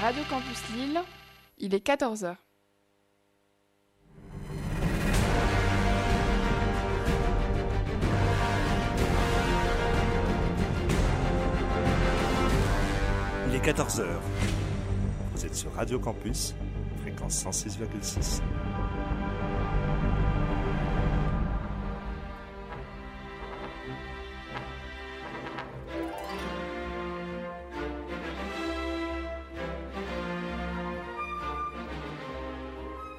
Radio Campus Lille, il est 14h. Il est 14h. Vous êtes sur Radio Campus, fréquence 106,6. –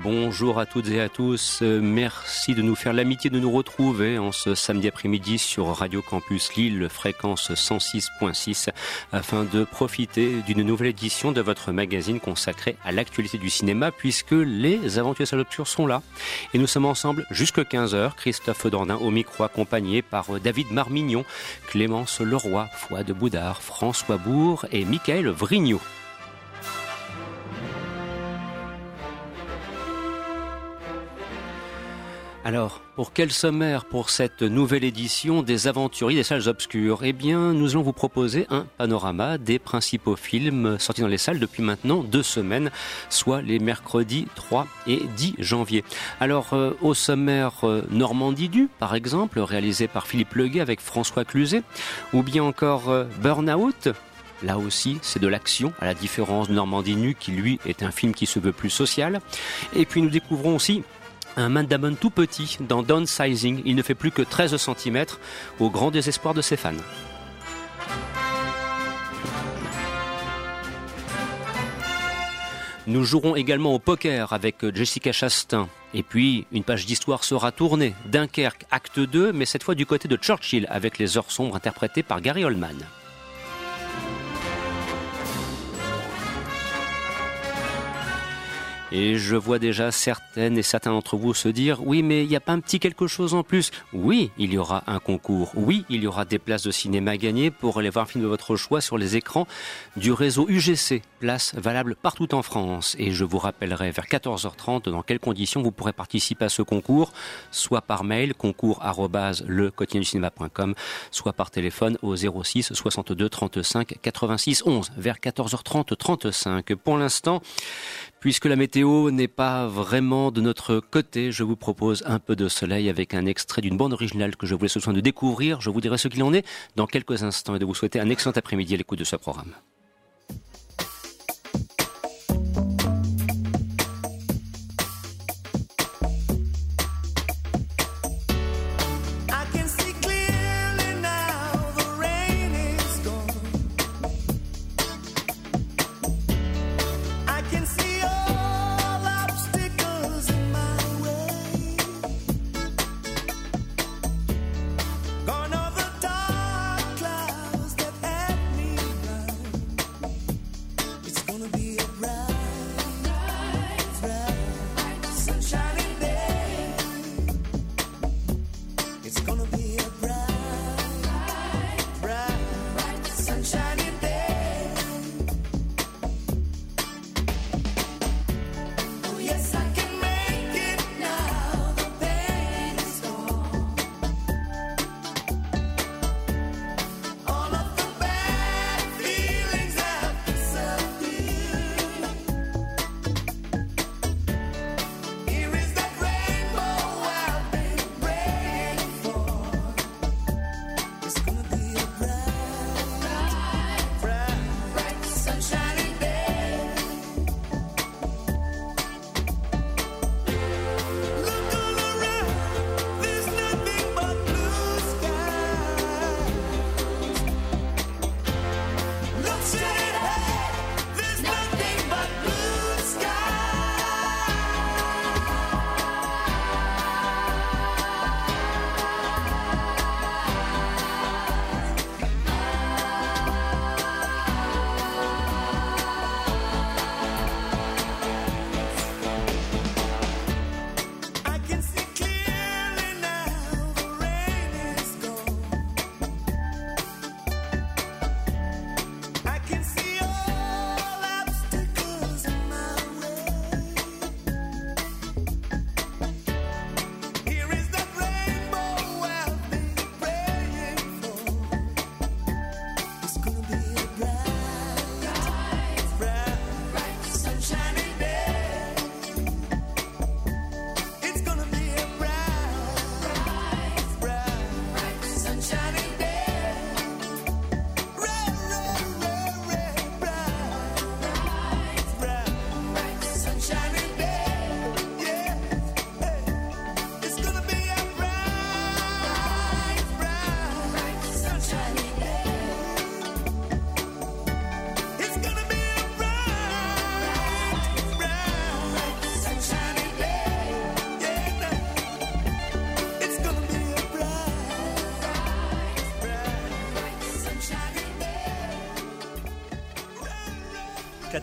Bonjour à toutes et à tous. Euh, Merci de nous faire l'amitié de nous retrouver en ce samedi après-midi sur Radio Campus Lille, fréquence 106.6, afin de profiter d'une nouvelle édition de votre magazine consacré à l'actualité du cinéma, puisque les aventures salles obscures sont là. Et nous sommes ensemble jusqu'à 15h. Christophe Dordain au micro, accompagné par euh, David Marmignon, Clémence Leroy, Fouad Boudard, François Bourg et Michael Vrignot. Alors, pour quel sommaire pour cette nouvelle édition des Aventuriers des salles obscures? Eh bien, nous allons vous proposer un panorama des principaux films sortis dans les salles depuis maintenant deux semaines, soit les mercredis 3 et 10 janvier. Alors, euh, au sommaire euh, Normandie du, par exemple, réalisé par Philippe Leguet avec François Cluzet, ou bien encore euh, Burnout, Là aussi, c'est de l'action, à la différence de Normandie Nu, qui lui est un film qui se veut plus social. Et puis nous découvrons aussi un Matt Damon tout petit dans Downsizing. Il ne fait plus que 13 cm au grand désespoir de ses fans. Nous jouerons également au poker avec Jessica Chastain. Et puis, une page d'histoire sera tournée. Dunkerque, acte 2, mais cette fois du côté de Churchill, avec les heures sombres interprétées par Gary Oldman. Et je vois déjà certaines et certains d'entre vous se dire oui mais il n'y a pas un petit quelque chose en plus. Oui, il y aura un concours. Oui, il y aura des places de cinéma gagnées pour aller voir un film de votre choix sur les écrans du réseau UGC. Places valables partout en France. Et je vous rappellerai vers 14h30 dans quelles conditions vous pourrez participer à ce concours, soit par mail concours le soit par téléphone au 06 62 35 86 11 vers 14h30 35. Pour l'instant, Puisque la météo n'est pas vraiment de notre côté, je vous propose un peu de soleil avec un extrait d'une bande originale que je vous laisse soin de découvrir. Je vous dirai ce qu'il en est dans quelques instants et de vous souhaiter un excellent après-midi à l'écoute de ce programme.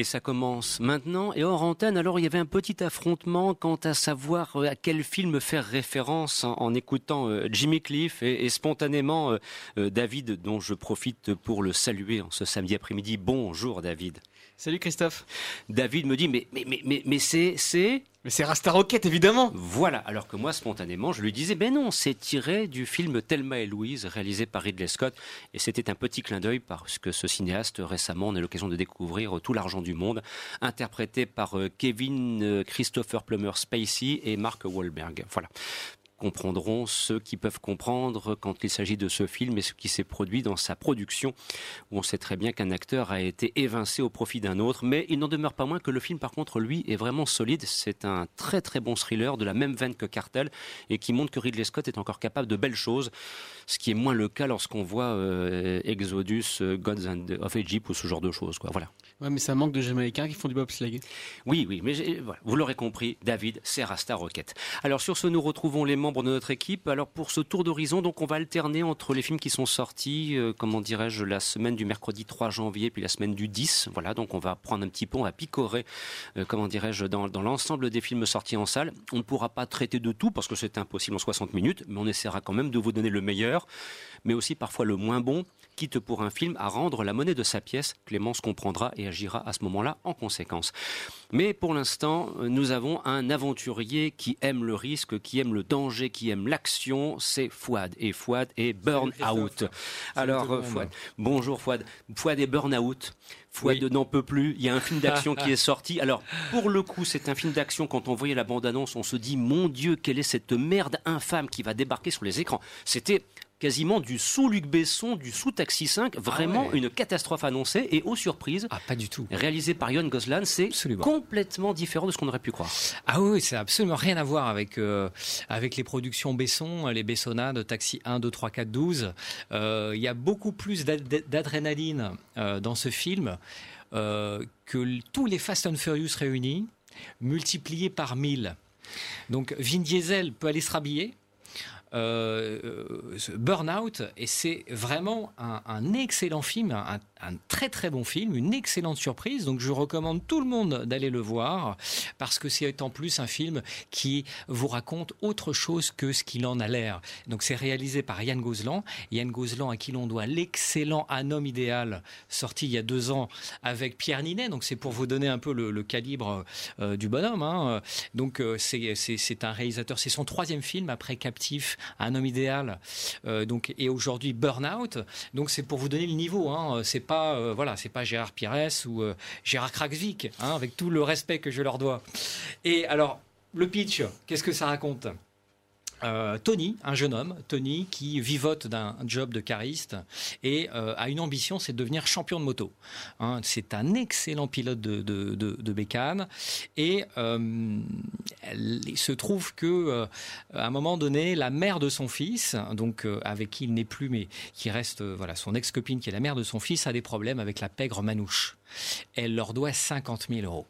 Et ça commence maintenant. Et hors antenne, alors il y avait un petit affrontement quant à savoir euh, à quel film faire référence en, écoutant euh, Jimmy Cliff et, spontanément euh, David, dont je profite pour le saluer en ce samedi après-midi. Bonjour David. Salut Christophe. David me dit mais mais mais mais, mais c'est c'est Mais c'est Rasta Rocket évidemment. voilà. Alors que moi spontanément je lui disais ben non c'est tiré du film Thelma et Louise réalisé par Ridley Scott et c'était un petit clin d'œil parce que ce cinéaste récemment on a eu l'occasion de découvrir tout l'argent du monde interprété par euh, Kevin euh, Christopher Plummer Spacey et Mark Wahlberg. Voilà comprendront ceux qui peuvent comprendre quand il s'agit de ce film et ce qui s'est produit dans sa production, où on sait très bien qu'un acteur a été évincé au profit d'un autre, mais il n'en demeure pas moins que le film, par contre, lui, est vraiment solide. C'est un très très bon thriller de la même veine que Cartel et qui montre que Ridley Scott est encore capable de belles choses, ce qui est moins le cas lorsqu'on voit euh, Exodus, euh, Gods of Egypt ou ce genre de choses. Quoi. Voilà. Ouais, mais ça manque de Jamaïcains qui font du bobsleigh. Oui, oui, mais voilà, vous l'aurez compris, David, c'est Rasta Rocket. Alors sur ce, nous retrouvons les membres de notre équipe. Alors pour ce tour d'horizon, donc on va alterner entre les films qui sont sortis, euh, comment dirais-je, la semaine du mercredi 3 janvier, puis la semaine du 10. Voilà, donc on va prendre un petit peu, on va picorer, euh, comment dirais-je, dans l'ensemble des films sortis en salle. On ne pourra pas traiter de tout parce que c'est impossible en 60 minutes, mais on essaiera quand même de vous donner le meilleur, mais aussi parfois le moins bon, quitte pour un film à rendre la monnaie de sa pièce. Clémence comprendra et agira à ce moment-là en conséquence. Mais pour l'instant, nous avons un aventurier qui aime le risque, qui aime le danger, qui aime l'action. C'est Fouad. Et Fouad est Burn Out. Alors. Fouad. Bonjour Fouad. Fouad est Burn Out. Fouad Oui. n'en peut plus. Il y a un film d'action qui est sorti. Alors, pour le coup, c'est un film d'action. Quand on voyait la bande-annonce, on se dit, mon Dieu, quelle est cette merde infâme qui va débarquer sur les écrans. C'était quasiment du sous Luc Besson, du sous Taxi 5, vraiment ouais. une catastrophe annoncée et aux surprises. Ah, pas du tout. Réalisé par Yon Goslan, c'est complètement différent de ce qu'on aurait pu croire. Ah oui, ça n'a absolument rien à voir avec, euh, avec les productions Besson, les Bessonnades, Taxi 1, 2, 3, 4, 12. Euh, Il y a beaucoup plus d'ad- d'adrénaline euh, dans ce film euh, que tous les Fast and Furious réunis, multipliés par 1000. Donc Vin Diesel peut aller se rhabiller. Euh, euh, Burnout et c'est vraiment un, excellent film, un très très bon film, une excellente surprise. Donc je recommande tout le monde d'aller le voir parce que c'est en plus un film qui vous raconte autre chose que ce qu'il en a l'air. Donc c'est réalisé par Yann Gozlan, Yann Gozlan à qui l'on doit l'excellent Un homme idéal sorti il y a deux ans avec Pierre Ninet. Donc c'est pour vous donner un peu le, calibre euh, du bonhomme. hein. Donc euh, c'est un réalisateur, c'est son troisième film après Captif, Un homme idéal, euh, donc et aujourd'hui Burnout. Donc c'est pour vous donner le niveau. Hein. C'est euh, voilà, c'est pas Gérard Pires ou euh, Gérard Kraksvik, hein, avec tout le respect que je leur dois. Et alors le pitch, qu'est-ce que ça raconte? Euh, Tony, un jeune homme, Tony, qui vivote d'un job de cariste et a une ambition, c'est de devenir champion de moto. Hein, c'est un excellent pilote de, de, de, bécane et il se trouve que euh, à un moment donné, la mère de son fils, donc euh, avec qui il n'est plus, mais qui reste euh, voilà son ex-copine, qui est la mère de son fils, a des problèmes avec la pègre Manouche. Elle leur doit 50 000 euros.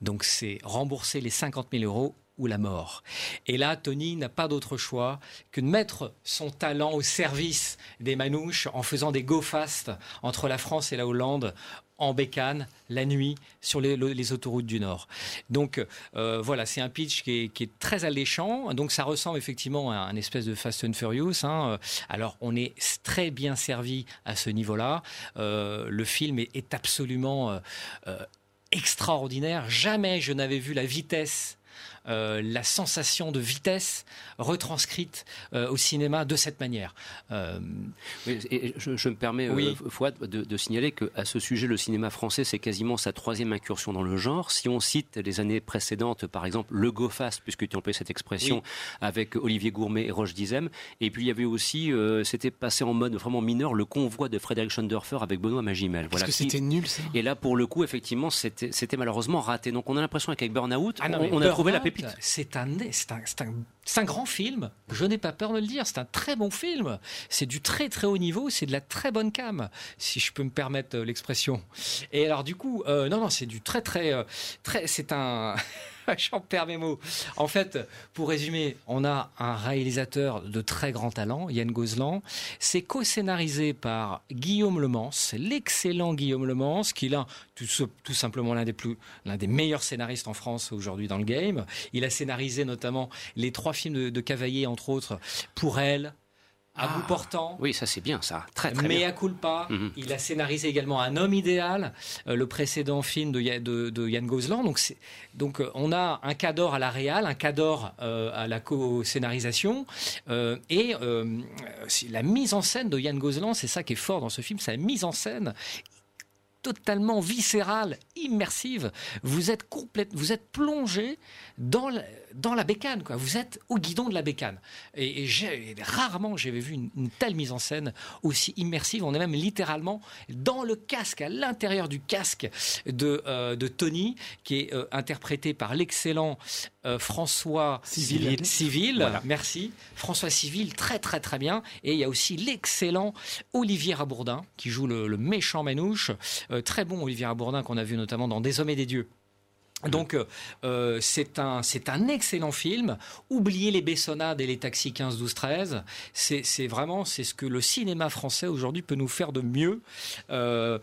Donc c'est rembourser les 50 000 euros ou la mort. Et là, Tony n'a pas d'autre choix que de mettre son talent au service des manouches en faisant des go-fast entre la France et la Hollande en bécane, la nuit, sur les, le- les autoroutes du Nord. Donc euh, voilà, c'est un pitch qui est, très alléchant. Donc ça ressemble effectivement à un espèce de Fast and Furious. hein. Alors on est très bien servi à ce niveau-là. Euh, le film est, absolument euh, extraordinaire. Jamais je n'avais vu la vitesse. Euh, la sensation de vitesse retranscrite euh, au cinéma de cette manière. Euh, Oui, Et je, je me permets, Oui. euh, Fouad, de, de signaler qu'à ce sujet, le cinéma français, c'est quasiment sa troisième incursion dans le genre. Si on cite les années précédentes, par exemple, le Go Fast, puisque tu emploies cette expression, Oui. avec Olivier Gourmet et Roche Dizem. Et puis il y avait aussi, euh, c'était passé en mode vraiment mineur, le convoi de Frédéric Schoendorfer avec Benoît Magimel. Parce que c'était nul ça. Et là, pour le coup, effectivement, c'était malheureusement raté. Donc on a l'impression qu'avec Burnout, Ah non, on, a trouvé la Burnout, pépite. C'est un, un, un grand film, je n'ai pas peur de le dire, c'est un très bon film. C'est du très très haut niveau, c'est de la très bonne cam, si je peux me permettre euh, l'expression. Et alors du coup, euh, non, non, c'est du très très... euh, très c'est un... J'en perds mes mots. En fait, pour résumer, on a un réalisateur de très grand talent, Yann Gozlan. C'est co-scénarisé par Guillaume Lemans, l'excellent Guillaume Lemans, qui est tout, simplement l'un des plus, l'un des meilleurs scénaristes en France aujourd'hui dans le game. Il a scénarisé notamment les trois films de, de Cavaillé, entre autres, Pour elle, À bout portant. Oui, ça c'est bien, ça. Très très Mea bien. culpa. Mhm. Il a scénarisé également Un homme idéal, euh, le précédent film de, de, de Yann Gozlan. Donc, donc euh, on a un cador à la réal, un cador euh, à la co-scénarisation. et la mise en scène de Yann Gozlan, c'est ça qui est fort dans ce film, la mise en scène totalement viscérale, immersive. Vous êtes complète, vous êtes plongé dans la, dans la bécane, quoi. Vous êtes au guidon de la bécane. Et, et j'ai- rarement j'avais vu une, une telle mise en scène aussi immersive. On est même littéralement dans le casque, à l'intérieur du casque de, euh, de Tony, qui est euh, interprété par l'excellent euh, François Civil. Civil, merci. François Civil, très très très bien. Et il y a aussi l'excellent Olivier Rabourdin, qui joue le, le méchant Manouche. Très bon Olivier Rabourdin qu'on a vu notamment dans Des hommes et des dieux. Donc euh, euh, c'est un excellent film. Oubliez les Bessonnades et les taxis 15, 12, 13. C'est vraiment c'est ce que le cinéma français aujourd'hui peut nous faire de mieux. Euh,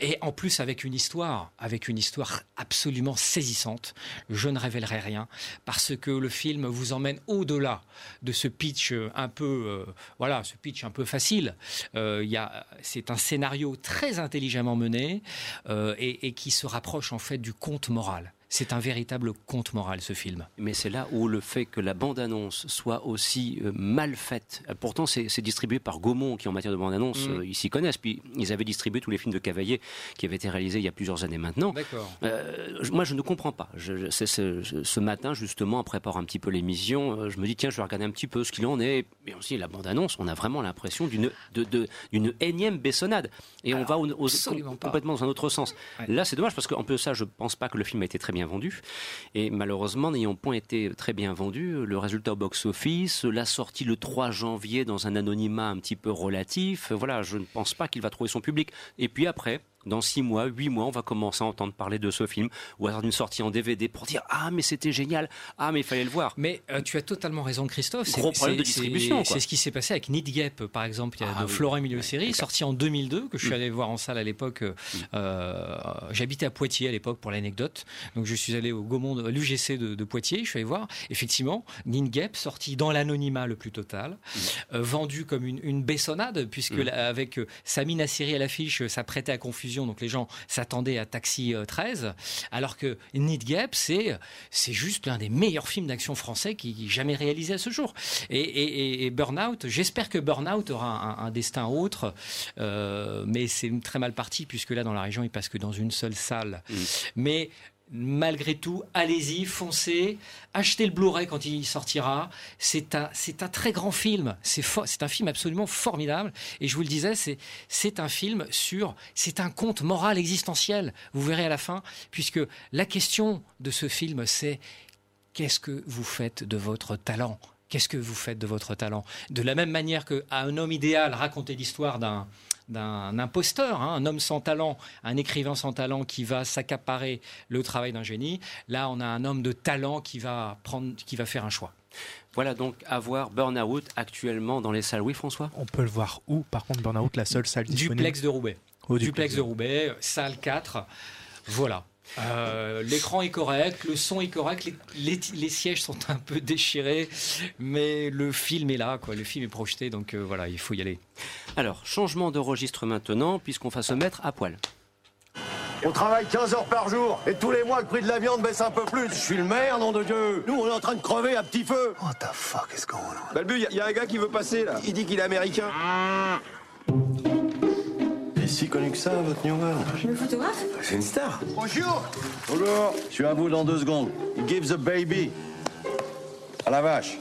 et en plus avec une histoire avec une histoire absolument saisissante. Je ne révélerai rien parce que le film vous emmène au-delà de ce pitch un peu voilà ce pitch un peu facile. C'est un scénario très intelligemment mené et, et qui se rapproche en fait du conte moral. C'est un véritable conte moral ce film. Mais c'est là où le fait que la bande-annonce soit aussi euh, mal faite. euh, Pourtant, c'est distribué par Gaumont, qui en matière de bande-annonce, Mm. euh, ils s'y connaissent. Puis ils avaient distribué tous les films de Cavaillé qui avaient été réalisés il y a plusieurs années maintenant. D'accord. Euh, moi, je ne comprends pas. Je, je- c'est ce, matin, justement, en préparant un petit peu l'émission, je me dis, tiens, je vais regarder un petit peu ce qu'il en est. Et aussi, la bande-annonce, on a vraiment l'impression d'une de, de- énième bessonnade. Et on va au- au- absolument com- pas. complètement dans un autre sens. Ouais. Là, c'est dommage parce qu'en plus ça, je pense pas que le film a été très bien vendu. Et malheureusement, n'ayant point été très bien vendu, le résultat au box-office, la sortie le 3 janvier dans un anonymat un petit peu relatif, voilà, je ne pense pas qu'il va trouver son public. Et puis après, dans 6 mois, 8 mois, on va commencer à entendre parler de ce film, ou alors d'une sortie en DVD pour dire Ah, mais c'était génial, ah, mais il fallait le voir. Mais euh, tu as totalement raison, Christophe. C'est- Gros problème de distribution, C'est ce qui s'est passé avec Need Gap, par exemple, il y a Ah de oui. Florent Emilio d'accord. sorti en 2002, que je suis Mm. allé voir en salle à l'époque. euh, euh, J'habitais à Poitiers à l'époque, pour l'anecdote. Donc je suis allé au Gaumont, à l'UGC de, de Poitiers. Je suis allé voir, effectivement, Need Gap, sorti dans l'anonymat le plus total, euh, vendu comme une, une bessonnade, puisque Mm. la- avec euh, Sami Nassiri à l'affiche, ça prêtait à confusion. Donc les gens s'attendaient à Taxi euh, 13, alors que Need Gap, c'est c'est juste l'un des meilleurs films d'action français qui jamais réalisé à ce jour. Et, et- et- et Burnout, j'espère que Burnout aura un, un destin autre, euh, mais c'est très mal parti puisque là dans la région il passe que dans une seule salle. Mm. Mais malgré tout, allez-y, foncez, achetez le Blu-ray quand il sortira. C'est un, c'est un très grand film. C'est un film absolument formidable. Et je vous le disais, c'est, c'est un film sur, c'est un conte moral existentiel. Vous verrez à la fin, puisque la question de ce film, c'est qu'est-ce que vous faites de votre talent? Qu'est-ce que vous faites de votre talent? De la même manière que à un homme idéal raconter l'histoire d'un d'un imposteur, hein, un homme sans talent, un écrivain sans talent qui va s'accaparer le travail d'un génie. Là, on a un homme de talent qui va prendre, qui va faire un choix. Voilà donc à voir Burnout actuellement dans les salles. Oui, François? On peut le voir où? Par contre, Burnout, la seule salle disponible. Duplex de Roubaix. Au Duplex de Roubaix, salle 4. Voilà. Euh, L'écran est correct, le son est correct, les, les- les sièges sont un peu déchirés, mais le film est là, quoi. Le film est projeté, donc euh, voilà, il faut y aller. Alors, changement de registre maintenant, puisqu'on va se mettre à poil. On travaille 15 heures par jour et tous les mois le prix de la viande baisse un peu plus. Je suis le maire, nom de Dieu. Nous, on est en train de crever à petit feu. What the fuck is going on? Balbu, il y, a un gars qui veut passer là. Il dit qu'il est américain. Et si connu que ça, votre Newman Le photographe? C'est une star. Bonjour. Bonjour. Je suis à vous dans deux secondes. Give the baby. À la vache.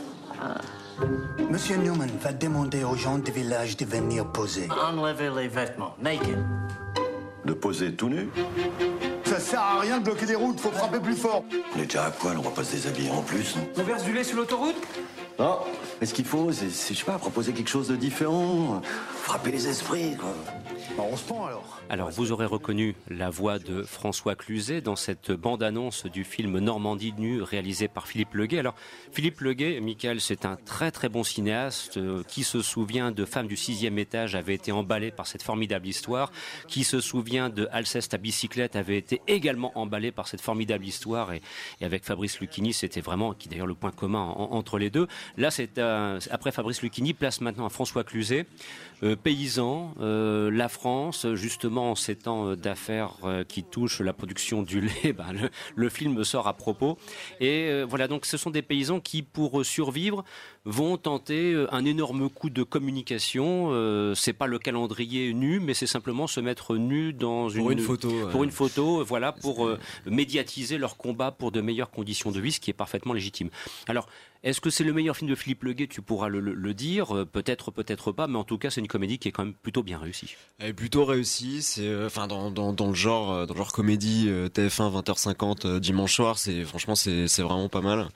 Monsieur Newman va demander aux gens du village de venir poser. Enlevez les vêtements, naked. De poser tout nu Ça sert à rien de bloquer des routes, faut frapper plus fort. On est déjà à poil, on va pas se déshabiller en plus. On verse du lait sur l'autoroute? Non, mais ce qu'il faut, c'est, c'est, je sais pas, proposer quelque chose de différent, frapper les esprits, quoi. Bah, on se pend alors. Alors, vous aurez reconnu la voix de François Cluzet dans cette bande-annonce du film Normandie nue réalisé par Philippe Leguet. Alors, Philippe Leguet, Michael, c'est un très très bon cinéaste euh, qui se souvient de Femmes du sixième étage, avait été emballé par cette formidable histoire, qui se souvient de Alceste à bicyclette, avait été également emballé par cette formidable histoire. Et, avec Fabrice Lucchini, c'était vraiment, qui d'ailleurs le point commun en- entre les deux. Là, c'est un- après Fabrice Lucchini, place maintenant à François Cluzet, euh, paysan, euh, la France, justement en ces temps euh, d'affaires qui touchent la production du lait, ben, le, le film sort à propos. Et voilà, donc ce sont des paysans qui, pour survivre, vont tenter euh, un énorme coup de communication. Euh, c'est pas le calendrier nu, mais c'est simplement se mettre nu dans une, Pour une photo, ouais. pour une photo, euh, voilà, pour euh, médiatiser leur combat pour de meilleures conditions de vie, ce qui est parfaitement légitime. Alors, est-ce que c'est le meilleur film de Philippe Leguet? Tu pourras le, le- le dire, Euh, peut-être, peut-être pas, mais en tout cas, c'est une comédie qui est quand même plutôt bien réussie. Elle est plutôt réussie, c'est euh, enfin dans, dans, dans le genre euh, dans le genre comédie euh, TF1 20h50 euh, dimanche soir, c'est franchement c'est c'est vraiment pas mal.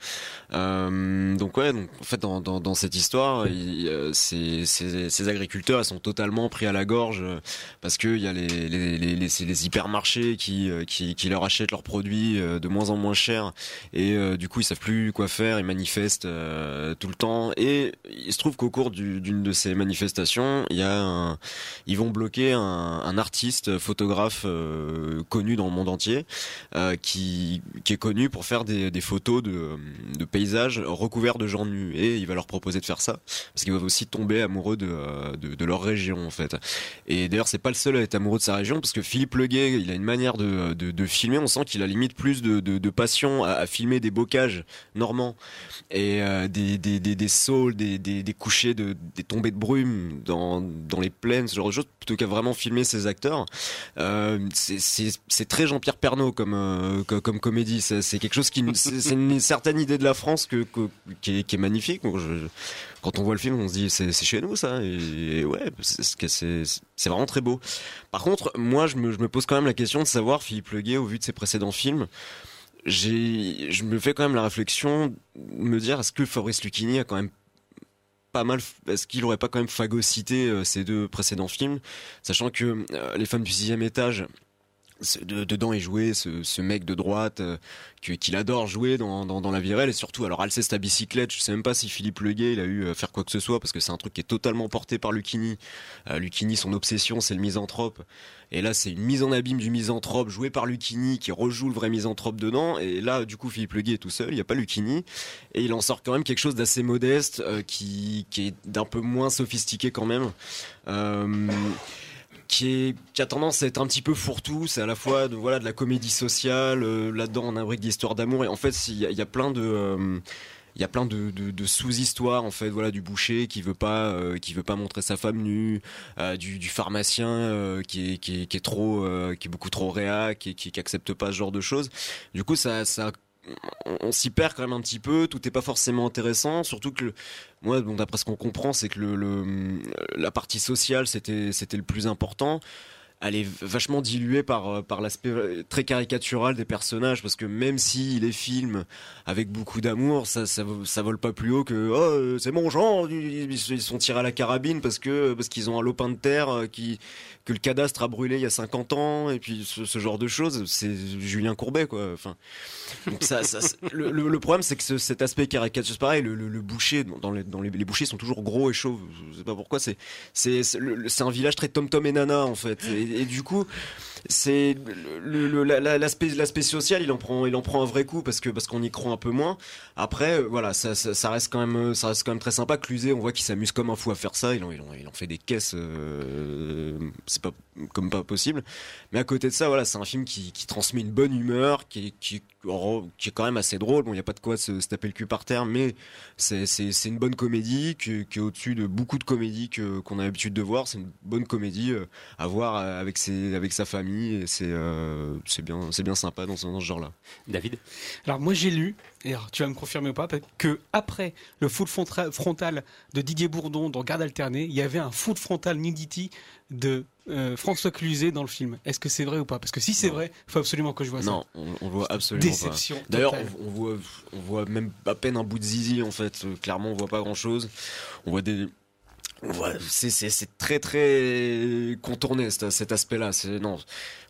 Euh, donc ouais, donc en fait dans dans, cette histoire, euh, ces, agriculteurs sont totalement pris à la gorge euh, parce que il y a les hypermarchés qui euh, qui leur achètent leurs produits de moins en moins chers. Et du coup ils savent plus quoi faire, ils manifestent tout le temps. Et il se trouve qu'au cours du- d'une de ces manifestations, ils vont bloquer un, artiste photographe connu dans le monde entier qui est connu pour faire des, photos de, de paysages recouverts de gens nus. Et il va leur proposer de faire ça parce qu'ils doivent aussi tomber amoureux de, euh, de, de leur région en fait et d'ailleurs c'est pas le seul à être amoureux de sa région parce que Philippe Leguet il a une manière de, de, filmer on sent qu'il a limite plus de, de, passion à, filmer des bocages normands et euh, des, des, des, saules, des, des, des couchers, de, des tombées de brume dans, dans les plaines, ce genre de choses, plutôt qu'à vraiment filmer ces acteurs. Euh, c'est- très Jean-Pierre Pernaut comme, euh, co- comme comédie. C'est quelque chose qui. C'est une certaine idée de la France que, que- qui, est, qui est magnifique. Quand on voit le film, on se dit c'est chez nous ça. Et, ouais, c'est vraiment très beau. Par contre, moi, je me, pose quand même la question de savoir, Philippe Leguet, au vu de ses précédents films, je me fais quand même la réflexion de me dire est-ce que Fabrice Lucchini a quand même pas mal, est-ce qu'il aurait pas quand même phagocyté euh, ces deux précédents films, sachant que euh, les femmes du sixième étage, dedans est joué ce, ce mec de droite euh, qu'il adore jouer dans, dans, dans la vie réelle et surtout alors Alceste à bicyclette je sais même pas si Philippe Leguet il a eu à faire quoi que ce soit parce que c'est un truc qui est totalement porté par Lucchini. Euh, Lucchini son obsession c'est le misanthrope. Et là c'est une mise en abîme du misanthrope joué par Lucchini qui rejoue le vrai misanthrope dedans. Et là du coup Philippe Leguet est tout seul il n'y a pas Lucchini. Et il en sort quand même quelque chose d'assez modeste euh, qui, qui est d'un peu moins sophistiqué quand même. Euh, qui, a tendance à être un petit peu fourre-tout. C'est à la fois de, voilà, de la comédie sociale, euh, là-dedans on imbrique des histoires d'amour. Et en fait, il y, a- plein de... euh, il y a plein de, sous-histoires en fait voilà du boucher qui veut pas euh, qui veut pas montrer sa femme nue du, pharmacien qui est qui est, trop qui est beaucoup trop réac qui, qui accepte pas ce genre de choses du coup ça ça on, s'y perd quand même un petit peu tout est pas forcément intéressant surtout que moi bon, d'après ce qu'on comprend c'est que la partie sociale c'était c'était le plus important elle est vachement diluée par euh, par l'aspect euh, très caricatural des personnages parce que même si les films avec beaucoup d'amour ça, ça ça vole pas plus haut que oh euh, c'est mon genre ils, sont tirés à la carabine parce que parce qu'ils ont un lopin de terre qui que le cadastre a brûlé il y a 50 ans et puis ce, genre de choses c'est Julien Courbet quoi enfin. Ça, le, problème c'est que ce- cet aspect caricature c'est pareil le, le- boucher dans les dans les, bouchers sont toujours gros et chauves je sais pas pourquoi c'est c'est un village très tom tom et nana en fait et du coup c'est l'aspect social il en prend un vrai coup parce qu'on y croit un peu moins. Après euh, voilà ça, ça, reste quand même très sympa. Cluzet on voit qu'il s'amuse comme un fou à faire ça. Il en, fait des caisses euh, c'est pas comme pas possible. Mais à côté de ça voilà c'est un film qui, transmet une bonne humeur qui qui est quand même assez drôle. Bon il y a pas de quoi se, se taper le cul par terre mais c'est une bonne comédie qui, est au-dessus de beaucoup de comédies qu'on a l'habitude de voir. C'est une bonne comédie euh, à voir euh, avec sa famille et c'est euh, c'est bien c'est bien sympa dans ce, dans ce genre là David? Alors moi j'ai lu, et alors, tu vas me confirmer ou pas, que après le foot frontal de Didier Bourdon dans Garde alternée, il y avait un foot frontal nudity de euh, François Cluzet dans le film. Est-ce que c'est vrai ou pas? Parce que si c'est vrai, faut absolument que je vois Non, ça. on, on voit absolument Déception pas. D'ailleurs, on, on voit, on voit même à peine un bout de zizi en fait. Euh, Clairement, on voit pas grand chose. On voit des. C'est très très contourné cet, cet aspect-là. Non.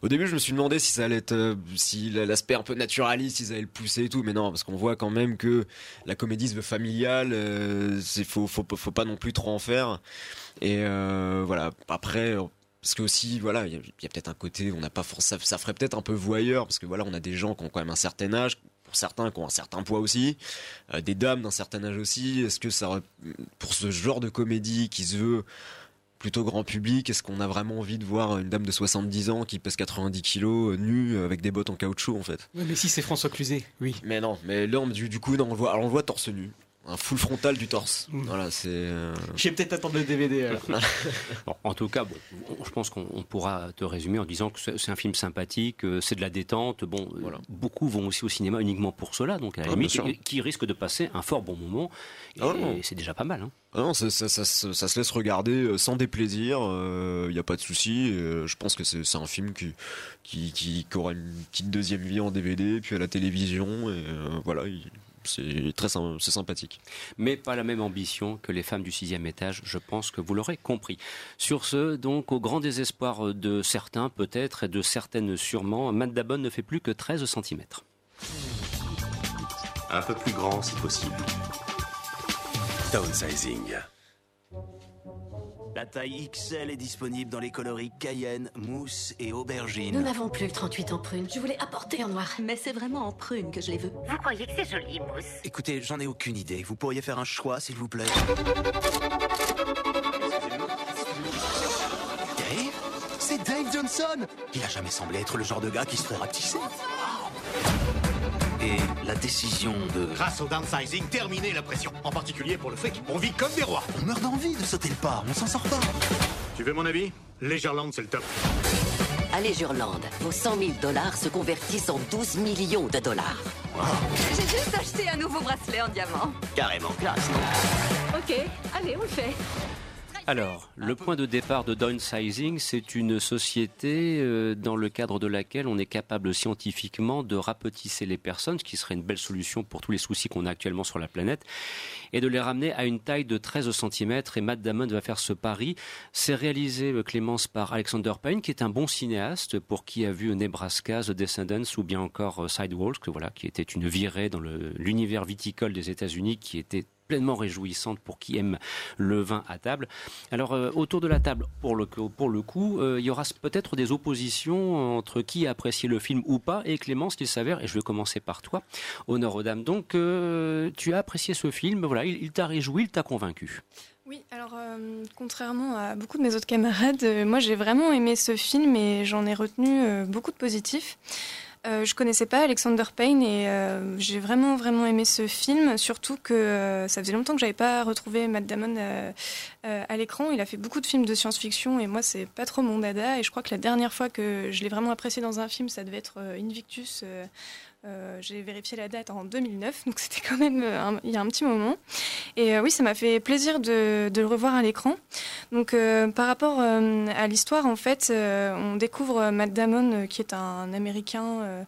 Au début, je me suis demandé si ça allait être, euh, si l'aspect un peu naturaliste, ils allaient le pousser et tout, mais non, parce qu'on voit quand même que la comédie se veut familiale. euh, C'est faut, faut faut pas non plus trop en faire. Et euh, voilà. Après. Parce que aussi, voilà, il y a, il y a peut-être un côté, on n'a pas forcément, ça, ça ferait peut-être un peu voyeur, parce que voilà, on a des gens qui ont quand même un certain âge, pour certains qui ont un certain poids aussi, euh, des dames d'un certain âge aussi. Est-ce que ça, pour ce genre de comédie qui se veut plutôt grand public, est-ce qu'on a vraiment envie de voir une dame de 70 ans qui pèse 90 kilos, euh, nue, euh, avec des bottes en caoutchouc en fait? Ouais, mais si c'est François Cluzet, oui. Mais non, mais là, on- du, du coup, non, on le voit, alors on le voit torse nu. Un full frontal du torse. Voilà, c'est. euh, Je vais peut-être attendre le DVD alors. Bon, en tout cas, bon, on- je pense qu'on on pourra te résumer en disant que c'est un film sympathique, euh, c'est de la détente. Bon, euh, beaucoup vont aussi au cinéma uniquement pour cela, donc à la Ah, limite, qui, risque de passer un fort bon moment. Et, Ah c'est déjà pas mal. Hein. Ah non, ça, ça, ça, se- ça se laisse regarder euh, sans déplaisir, il n'y a pas de souci. euh, je pense que c'est un film qui, qui, qui, qui aura une petite deuxième vie en DVD, puis à la télévision, et euh, voilà, il- c'est très c'est sympathique. mais pas la même ambition que les femmes du sixième étage. Je pense que vous l'aurez compris. Sur ce, donc, au grand désespoir de certains peut-être et de certaines sûrement, Matt Damon ne fait plus que 13 cm. Un peu plus grand si possible. Downsizing. La taille XL est disponible dans les coloris Cayenne, Mousse et Aubergine. Nous n'avons plus le 38 en prune. Je voulais apporter en noir. Mais c'est vraiment en prune que je les veux. Vous croyez que c'est joli, Mousse? Écoutez, j'en ai aucune idée. Vous pourriez faire un choix, s'il vous plaît. Dave? C'est Dave Johnson Il a jamais semblé être le genre de gars qui se ferait rapetisser. Et la décision de... Grâce au downsizing, terminez la pression. En particulier pour le fric. On vit comme des rois. On meurt d'envie de sauter le pas, on s'en sort pas. Tu veux mon avis? Leisureland, c'est le top. À Leisureland, vos 100 000 dollars se convertissent en 12 millions de dollars. J'ai juste acheté un nouveau bracelet en diamant. Carrément classe. Ok, allez, on le fait. Alors, le point de départ de Downsizing, c'est une société euh, dans le cadre de laquelle on est capable scientifiquement de rapetisser les personnes, ce qui serait une belle solution pour tous les soucis qu'on a actuellement sur la planète, et de les ramener à une taille de 13 cm. Et Matt Damon va faire ce pari. C'est réalisé, euh, Clémence, par Alexander Payne, qui est un bon cinéaste, pour qui a vu Nebraska, The Descendants ou bien encore euh, Sidewalks, voilà, qui était une virée dans l'univers viticole des États-Unis, qui était pleinement réjouissante pour qui aime le vin à table. Alors euh, autour de la table, pour le, coup- euh, il y aura peut-être des oppositions entre qui a apprécié le film ou pas. Et Clémence, il s'avère, et je vais commencer par toi, honneur aux dames. Donc euh, tu as apprécié ce film, voilà, il, t'a réjoui, il t'a convaincu. Oui, alors contrairement à beaucoup de mes autres camarades, moi j'ai vraiment aimé ce film et j'en ai retenu beaucoup de positifs. Euh, je connaissais pas Alexander Payne et euh, j'ai vraiment vraiment aimé ce film, surtout que euh, ça faisait longtemps que j'avais pas retrouvé Matt Damon à l'écran. Il a fait beaucoup de films de science-fiction et moi c'est pas trop mon dada. Et je crois que la dernière fois que je l'ai vraiment apprécié dans un film, ça devait être Invictus. Euh, j'ai vérifié la date en 2009, donc c'était quand même euh, il y a un petit moment. Et euh, oui, ça m'a fait plaisir de, le revoir à l'écran. Donc par rapport à l'histoire, en fait, on découvre Matt Damon, qui est un Américain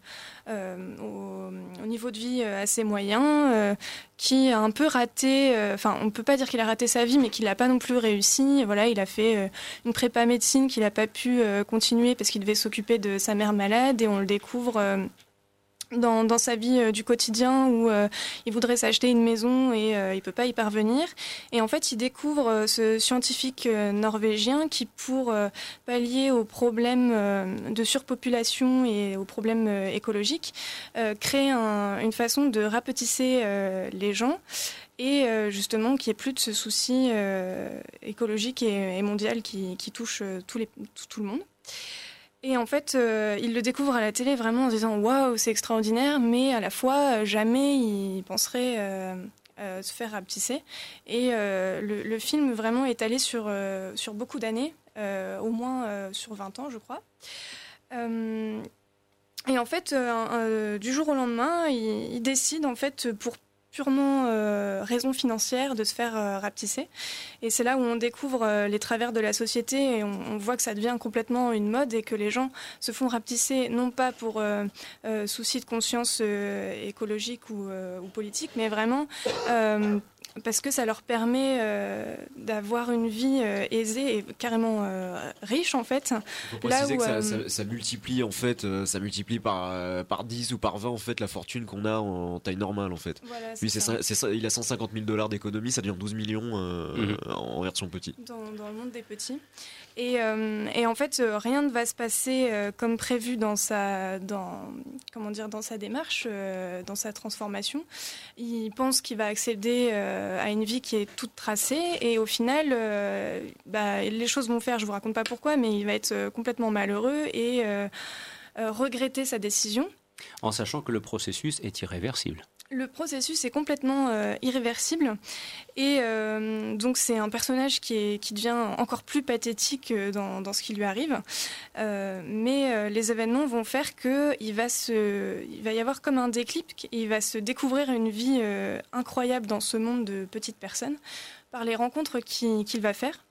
au, au niveau de vie assez moyen, qui a un peu raté, enfin on peut pas dire qu'il a raté sa vie, mais qu'il n'a pas non plus réussi. Voilà, il a fait une prépa médecine qu'il n'a pas pu continuer parce qu'il devait s'occuper de sa mère malade, et on le découvre. Dans, dans sa vie euh, du quotidien où euh, il voudrait s'acheter une maison et euh, il peut pas y parvenir. Et en fait, il découvre euh, ce scientifique euh, norvégien qui, pour pallier aux problèmes de surpopulation et aux problèmes écologiques, crée un- une façon de rapetisser les gens et justement qu'il n'y ait plus de ce souci écologique et, et mondial qui, qui touche tous les, tout le monde. Et en fait, euh, il le découvre à la télé vraiment en disant waouh, c'est extraordinaire, mais à la fois, euh, jamais il penserait euh, euh, se faire rapetisser. Et le, film vraiment est allé sur, sur beaucoup d'années, au moins sur 20 ans, je crois. Et en fait, du jour au lendemain, il, il décide, en fait, pour purement euh, raison financière de se faire euh. Et c'est là où on découvre euh, les travers de la société et on, voit que ça devient complètement une mode et que les gens se font rapetisser non pas pour euh, souci de conscience écologique ou, ou politique, mais vraiment parce que ça leur permet euh, d'avoir une vie euh, aisée et carrément euh, riche en fait. Faut préciser que ça, ça- ça multiplie en fait, euh, ça multiplie par euh, par 10 ou par 20 en fait la fortune qu'on a en, taille normale en fait. Voilà, c'est Lui ça. il a 150 000 dollars d'économie, ça devient 12 millions euh, Mhm. en version petit. dans, dans le monde des petits. Et, euh, et en fait, euh, rien ne va se passer euh, comme prévu dans sa, dans, comment dire, dans sa démarche, euh, dans sa transformation. Il pense qu'il va accéder euh, à une vie qui est toute tracée, et au final, euh, bah, les choses vont faire. Je vous raconte pas pourquoi, mais il va être euh, complètement malheureux et euh, euh, regretter sa décision. En sachant que le processus est irréversible. Le processus est complètement euh, irréversible et euh, donc c'est un personnage qui, devient encore plus pathétique euh, dans, ce qui lui arrive. Mais les événements vont faire qu'il va, va y avoir comme un déclic et il va se découvrir une vie incroyable dans ce monde de petites personnes par les rencontres qui- qu'il va faire.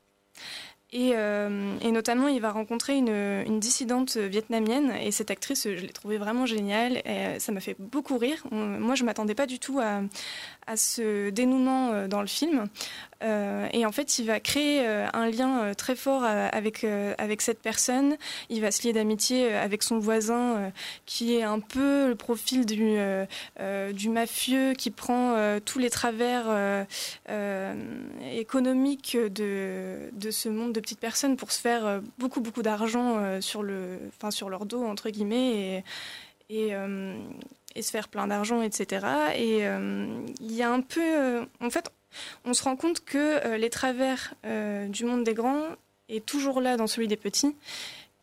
Et, euh, et notamment, il va rencontrer une, une dissidente vietnamienne. Et cette actrice, je l'ai trouvée vraiment géniale. Euh, ça m'a fait beaucoup rire. Moi, je m'attendais pas du tout à, à ce dénouement euh, dans le film. Euh, et en fait, il va créer euh, un lien très fort avec, avec cette personne. Il va se lier d'amitié avec son voisin, qui est un peu le profil du, du mafieux qui prend tous les travers économiques de, de ce monde de petites personnes pour se faire beaucoup, beaucoup d'argent sur, le, sur leur dos, entre guillemets. Et, et se faire plein d'argent, etc. Et euh, il y a un peu... euh, en fait, on se rend compte que euh, les travers du monde des grands est toujours là dans celui des petits.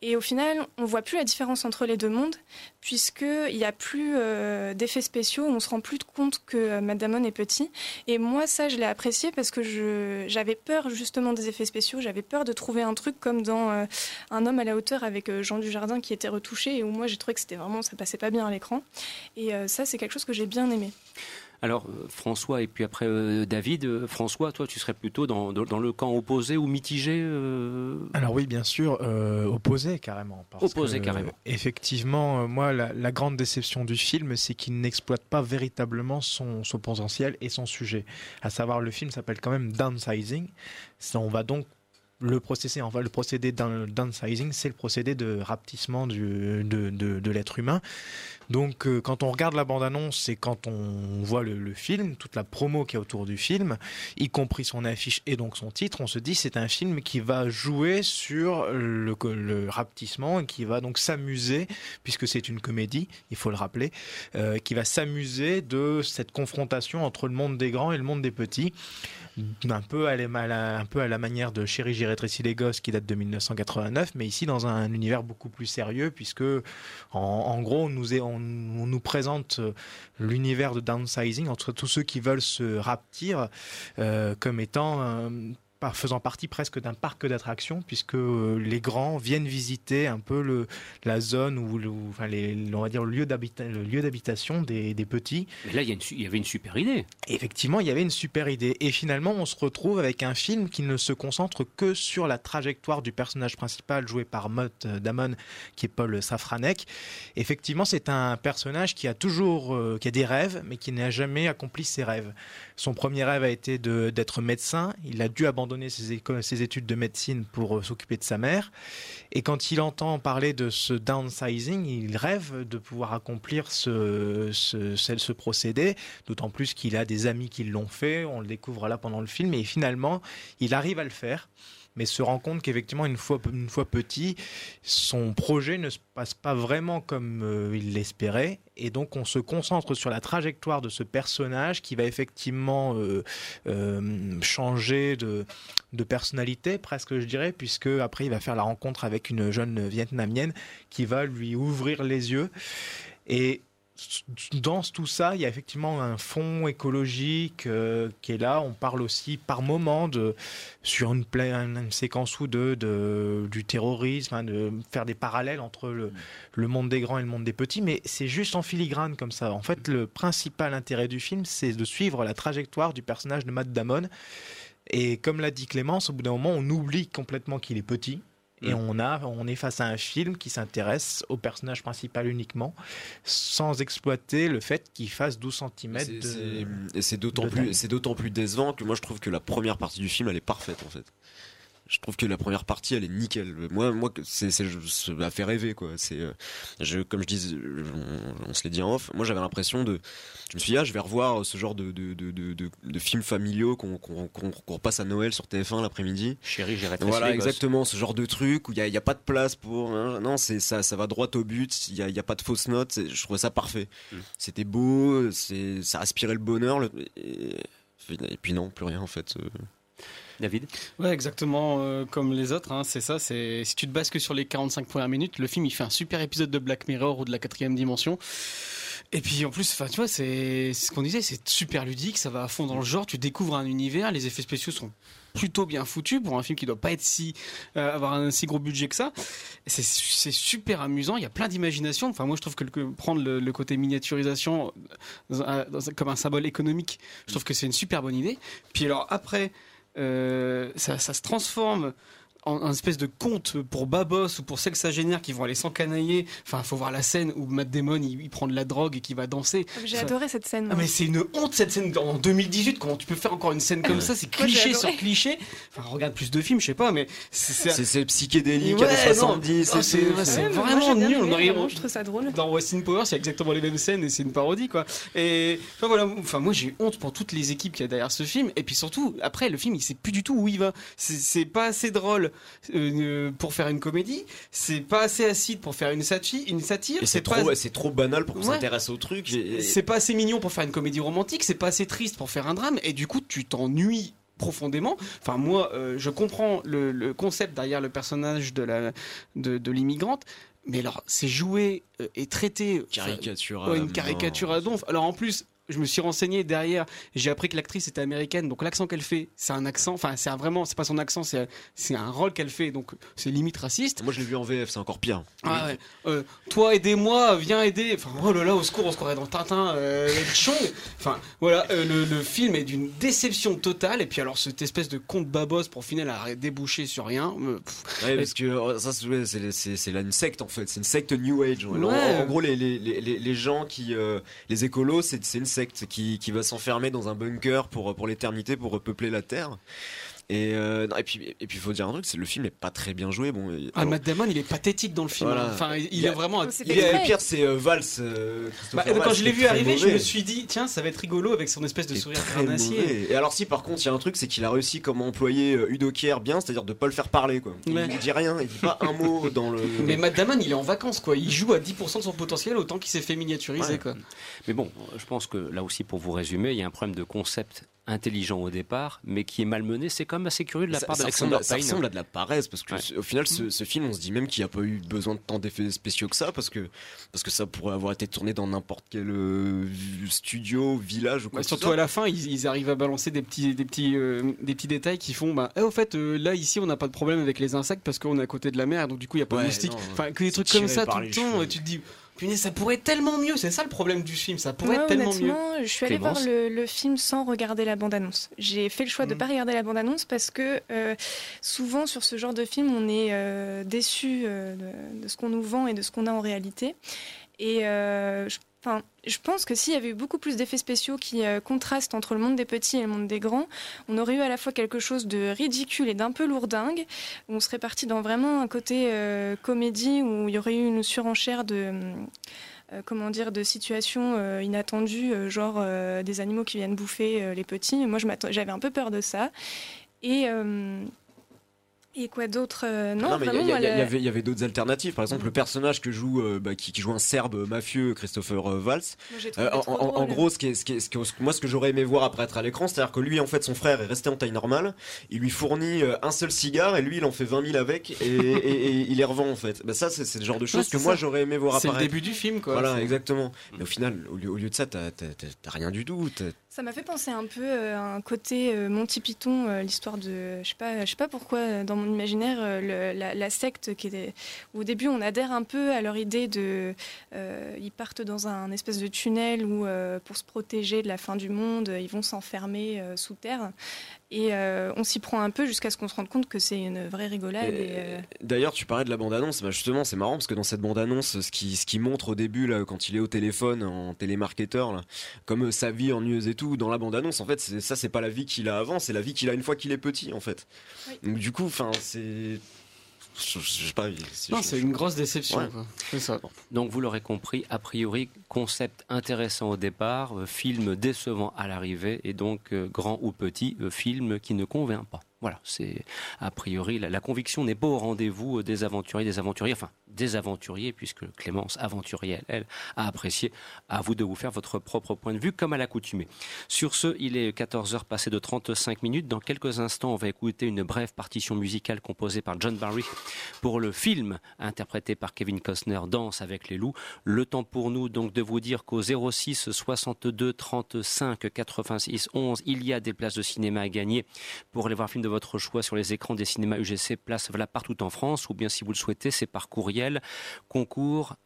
Et au final, on voit plus la différence entre les deux mondes, puisqu'il n'y a plus euh, d'effets spéciaux, on se rend plus compte que euh, Matt Damon est petit. Et moi, ça, je l'ai apprécié parce que j'avais peur justement des effets spéciaux, j'avais peur de trouver un truc comme dans euh, Un homme à la hauteur avec euh, Jean Dujardin qui était retouché, et où moi j'ai trouvé que c'était vraiment, ça passait pas bien à l'écran. Et ça, c'est quelque chose que j'ai bien aimé. Alors, euh, François, et puis après euh, David, euh, François, toi, tu serais plutôt dans, dans- dans le camp opposé ou mitigé euh, Alors oui, bien sûr, euh, opposé carrément. parce Opposé que, carrément. Effectivement, moi, la, la grande déception du film, c'est qu'il n'exploite pas véritablement son, son potentiel et son sujet. À savoir, le film s'appelle quand même Downsizing. Ça, On va donc le procédé, va le procédé d'un downsizing, c'est le procédé de rapetissement du, de, de, de l'être humain. Donc, euh, quand on regarde la bande-annonce et quand on voit le, film, toute la promo qui est autour du film, y compris son affiche et donc son titre, on se dit c'est un film qui va jouer sur le, le rapetissement et qui va donc s'amuser, puisque c'est une comédie, il faut le rappeler, euh, qui va s'amuser de cette confrontation entre le monde des grands et le monde des petits un peu à la, manière de Chérie, j'ai rétréci qui date de 1989, mais ici dans un univers beaucoup plus sérieux, puisque en, gros on nous, on nous présente euh, l'univers de downsizing entre tous ceux qui veulent se raptir euh, comme étant euh, par- faisant partie presque d'un parc d'attractions puisque euh, les grands viennent visiter un peu le, la zone ou le, enfin les, on va dire le lieu d'habitation des, des petits Mais là, il y, a une su- il y avait une super idée. Effectivement, il y avait une super idée. Et finalement, on se retrouve avec un film qui ne se concentre que sur la trajectoire du personnage principal joué par Mott euh, Damon, qui est Paul Safranek. Effectivement, c'est un personnage qui a toujours, euh, qui a des rêves, mais qui n'a jamais accompli ses rêves. Son premier rêve a été d'être médecin. Il a dû abandonner ses, éco- ses études de médecine pour euh, s'occuper de sa mère. Et quand il entend parler de ce downsizing, il rêve de pouvoir accomplir ce- ce procédé, d'autant plus qu'il a des amis qui l'ont fait, on le découvre là pendant le film, et finalement, il arrive à le faire, mais se rend compte qu'effectivement, une fois, une fois petit, son projet ne se passe pas vraiment comme euh, il l'espérait, et donc on se concentre sur la trajectoire de ce personnage qui va effectivement euh, euh, changer de, de personnalité, presque je dirais, puisque après il va faire la rencontre avec une jeune vietnamienne qui va lui ouvrir les yeux. Et dans tout ça, il y a effectivement un fond écologique euh, qui est là. On parle aussi par moment de sur une, séquence ou deux de, du terrorisme, hein, de faire des parallèles entre le, le monde des grands et le monde des petits, mais c'est juste en filigrane comme ça. En fait, le principal intérêt du film, c'est de suivre la trajectoire du personnage de Matt Damon. Et comme l'a dit Clémence, au bout d'un moment, on oublie complètement qu'il est petit. Et Mm. on, a, on est face à un film qui s'intéresse au personnage principal uniquement, sans exploiter le fait qu'il fasse 12 cm C'est- de. c'est- Et c'est d'autant plus, c'est d'autant plus décevant que moi je trouve que la première partie du film elle est parfaite en fait. Je trouve que la première partie elle est nickel. Moi, moi, c'est, ça m'a fait rêver quoi. C'est, euh, je, comme je dis, on, on se l'est dit en off. Moi j'avais l'impression de, je me suis dit ah je vais revoir ce genre de de de de, de, films familiaux qu'on qu'on repasse à Noël sur TF1 l'après-midi. Chérie, j'ai Voilà gosses. exactement ce genre de truc où il y a, il y a pas de place pour hein, non c'est ça ça va droit au but. Il y a, il y a pas de fausses notes. Je trouvais ça parfait. C'était beau, c'est ça aspirait le bonheur. le- et, et puis non plus rien en fait. Euh. David Ouais, exactement euh, comme les autres. hein, c'est ça. Si tu te bases que sur les 45 premières minutes, le film il fait un super épisode de Black Mirror ou de la quatrième dimension. Et puis en plus, tu vois, c'est ce qu'on disait, c'est super ludique, ça va à fond dans le genre. Tu découvres un univers, les effets spéciaux sont plutôt bien foutus pour un film qui doit pas être si euh, avoir un si gros budget que ça. C'est super amusant. Il y a plein d'imagination. Enfin moi je trouve que, prendre le, côté miniaturisation un- comme un symbole économique, je trouve que c'est une super bonne idée. Puis alors après euh, ça, ça se transforme en un espèce de conte pour Babos ou pour sexagénaires qui vont aller s'encanailler. Enfin, faut voir la scène où Matt Damon il, il prend de la drogue et qui va danser. J'ai Enfin, adoré cette scène. ah, mais c'est une honte cette scène en 2018. Comment tu peux faire encore une scène comme ça? C'est j'ai cliché sur cliché. Enfin, regarde plus de films, je sais pas, mais c'est C'est- c'est psychédélique, Ouais, années non. 70, Ah, et c'est ouais, c'est vraiment j'ai nul. aimé, On arrive- vraiment, je trouve ça drôle. dans Westin Powers, il y a exactement les mêmes scènes et c'est une parodie quoi. Et enfin voilà, enfin moi j'ai honte pour toutes les équipes qu'il y a derrière ce film et puis surtout après le film il sait plus du tout où il va. C'est- C'est pas assez drôle euh, pour faire une comédie, c'est pas assez acide pour faire une satire, une satire. Et c'est pas- trop, c'est trop banal pour qu'on Ouais. s'intéresse au truc. c'est pas assez mignon pour faire une comédie romantique, c'est pas assez triste pour faire un drame, et du coup tu t'ennuies profondément. Enfin moi, euh, je comprends le, le concept derrière le personnage de la de, de l'immigrante. Mais alors, c'est joué euh, et traité. Caricature ouais, une caricature à donf. Alors en plus, je me suis renseigné derrière. J'ai appris que l'actrice était américaine, donc l'accent qu'elle fait, c'est un accent. Enfin, c'est vraiment, c'est pas son accent, c'est c'est un rôle qu'elle fait, donc c'est limite raciste. Moi je l'ai vu en VF, c'est encore pire. Ah ouais. Euh, toi aidez-moi, viens aider. Enfin oh là là, au secours, on se croirait dans Tintin, euh, Chong. Enfin voilà, euh, le, le film est d'une déception totale. Et puis alors cette espèce de conte babos pour final a débouché sur rien. euh, pff. Ouais, parce que euh, ça, c'est ouais, c'est c'est- c'est là une secte en fait, c'est une secte New Age. En, Ouais. en gros, les, les, les, les- gens qui. les écolos, c'est c'est une secte qui, va s'enfermer dans un bunker pour l'éternité, pour repeupler la Terre. Et, euh, non, et puis et puis il faut dire un truc, c'est le film est pas très bien joué. Bon, et- Ah, alors- Matt Damon, il est pathétique dans le film. Voilà. hein. Enfin, il, Il y a- est vraiment. il a- le pire, c'est euh, Valls. euh, Bah, quand Valls, je l'ai vu est arriver, je me suis dit, tiens, ça va être rigolo avec son espèce de sourire carnassier. Et alors si par contre il y a un truc c'est qu'il a réussi comme employer euh, Udo Kier bien, c'est-à-dire de pas le faire parler quoi. Il, Ouais. il dit rien, il dit pas un mot dans le. Mais Matt Damon, il est en vacances, quoi. Il joue à 10% de son potentiel autant qu'il s'est fait miniaturiser, Ouais. quoi. Mais bon, je pense que là aussi, pour vous résumer, il y a un problème de concept intelligent au départ, mais qui est malmené. C'est quand même assez curieux de la ça, part d'Alexander ressemble, ça Payne. ressemble à de la paresse parce que Ouais. au final ce, ce film on se dit même qu'il n'y a pas eu besoin de tant d'effets spéciaux que ça parce que parce que ça pourrait avoir été tourné dans n'importe quel euh, studio village ou quoi ce surtout à la fin, ils, ils arrivent à balancer des petits, des petits, euh, des petits détails qui font. Bah, eh, au fait, euh, là ici, on n'a pas de problème avec les insectes parce qu'on est à côté de la mer, donc du coup, il y a pas Ouais, de moustiques. Enfin, que des trucs comme ça tout le temps. Et tu te dis, punaise, ça pourrait être tellement mieux. C'est ça le problème du film. Ça pourrait Moi, être tellement mieux. honnêtement, je suis allée voir le, le film sans regarder la bande-annonce. J'ai fait le choix de ne Mhm. pas regarder la bande-annonce parce que euh, souvent sur ce genre de film, on est euh, déçu euh, de, de ce qu'on nous vend et de ce qu'on a en réalité. Et euh, je, je pense que s'il y avait eu beaucoup plus d'effets spéciaux qui euh, contrastent entre le monde des petits et le monde des grands, on aurait eu à la fois quelque chose de ridicule et d'un peu lourdingue. On serait parti dans vraiment un côté euh, comédie où il y aurait eu une surenchère de euh, comment dire, de situations inattendues, genre des animaux qui viennent bouffer les petits. Moi, j'avais un peu peur de ça. Et, Et quoi d'autre euh, Non, il y, vraiment, a- il y avait, il y avait d'autres alternatives. Par exemple, le personnage que joue, euh, bah, qui, qui joue un Serbe mafieux, Christopher euh, Valls. Moi, Euh, en, gros, ce qui est, ce qui est- ce qui est- moi, ce que j'aurais aimé voir apparaître à l'écran, c'est-à-dire que lui, en fait, son frère est resté en taille normale. Il lui fournit euh, un seul cigare et lui, il en fait 20 000 avec et, et- et il les revend en fait. Bah, ça, c'est le genre de choses que moi, j'aurais aimé voir C'est le apparaître. début du film, quoi. Voilà, exactement. Mais au final, au lieu, au lieu de ça, t'as rien du tout. Ça m'a fait penser un peu euh, à un côté euh, Monty Python, euh, l'histoire de, je sais pas, je sais pas pourquoi dans mon imaginaire la, secte qui était, au début on adhère un peu à leur idée de, ils partent dans un espèce de tunnel où pour se protéger de la fin du monde, ils vont s'enfermer sous terre et euh, on s'y prend un peu jusqu'à ce qu'on se rende compte que c'est une vraie rigolade. Euh, D'ailleurs, tu parlais de la bande-annonce. Bah justement, c'est marrant parce que dans cette bande-annonce, ce qui, ce qui montre au début, là, quand il est au téléphone en télémarketeur, là, comme euh, sa vie ennuyeuse et tout, dans la bande-annonce, en fait, ça, c'est pas la vie qu'il a avant, c'est la vie qu'il a une fois qu'il est petit, en fait. Donc, du coup, enfin, c'est. Je, je sais pas. Non, je- c'est une grosse déception. Ouais. quoi. C'est ça. Donc vous l'aurez compris, a priori, concept intéressant au départ, euh, film décevant à l'arrivée, et donc euh, grand ou petit, euh, film qui ne convainc pas. Voilà, c'est a priori la, conviction n'est pas au rendez-vous euh, des aventuriers, des aventuriers, enfin des aventuriers, puisque Clémence aventurière, elle, a apprécié. À vous de vous faire votre propre point de vue, comme à l'accoutumée. Sur ce, il est 14h passé de 35 minutes. Dans quelques instants, on va écouter une brève partition musicale composée par John Barry pour le film interprété par Kevin Costner, Danse avec les loups. Le temps pour nous donc de vous dire qu'au 06 62 35 86 11, il y a des places de cinéma à gagner pour aller voir film de votre choix sur les écrans des cinémas UGC, place voilà partout en France, ou bien si vous le souhaitez, c'est par courriel concours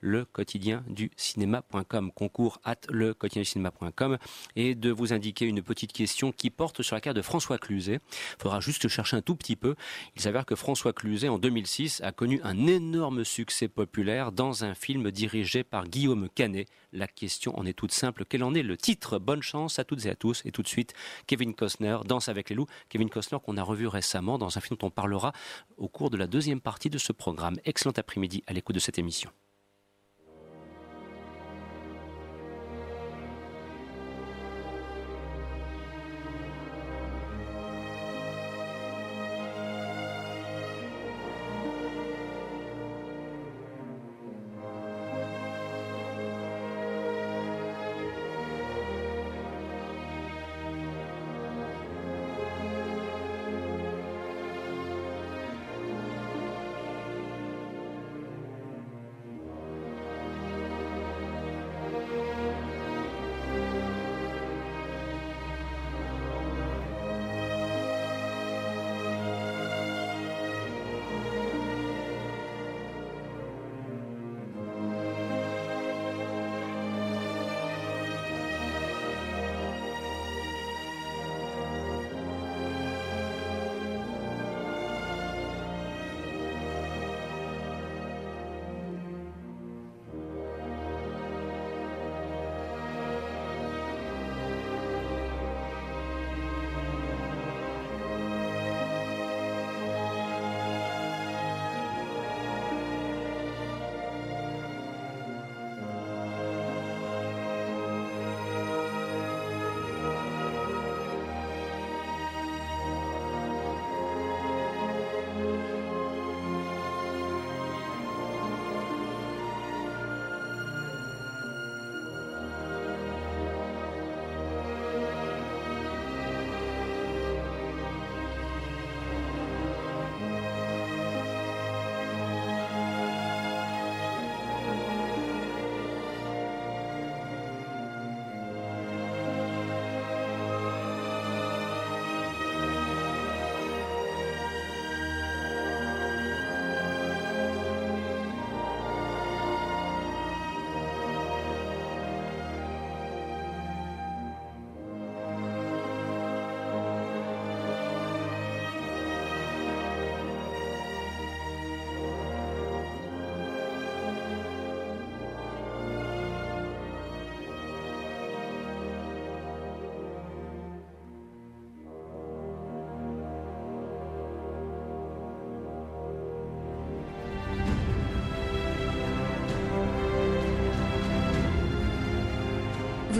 le quotidien du cinéma.com concours at le quotidien du cinéma.com et de vous indiquer une petite question qui porte sur la carte de François Cluzet. Il faudra juste chercher un tout petit peu. Il s'avère que François Cluzet, en 2006, a connu un énorme succès populaire dans un film dirigé par Guillaume Canet. La question en est toute simple. Quel en est le titre? Bonne chance à toutes et à tous. Et tout de suite, Kevin Costner, Danse avec les loups. Kevin Costner qu'on a revu récemment dans un film dont on parlera au cours de la deuxième partie de ce programme. Excellent après-midi à l'écoute de cette émission.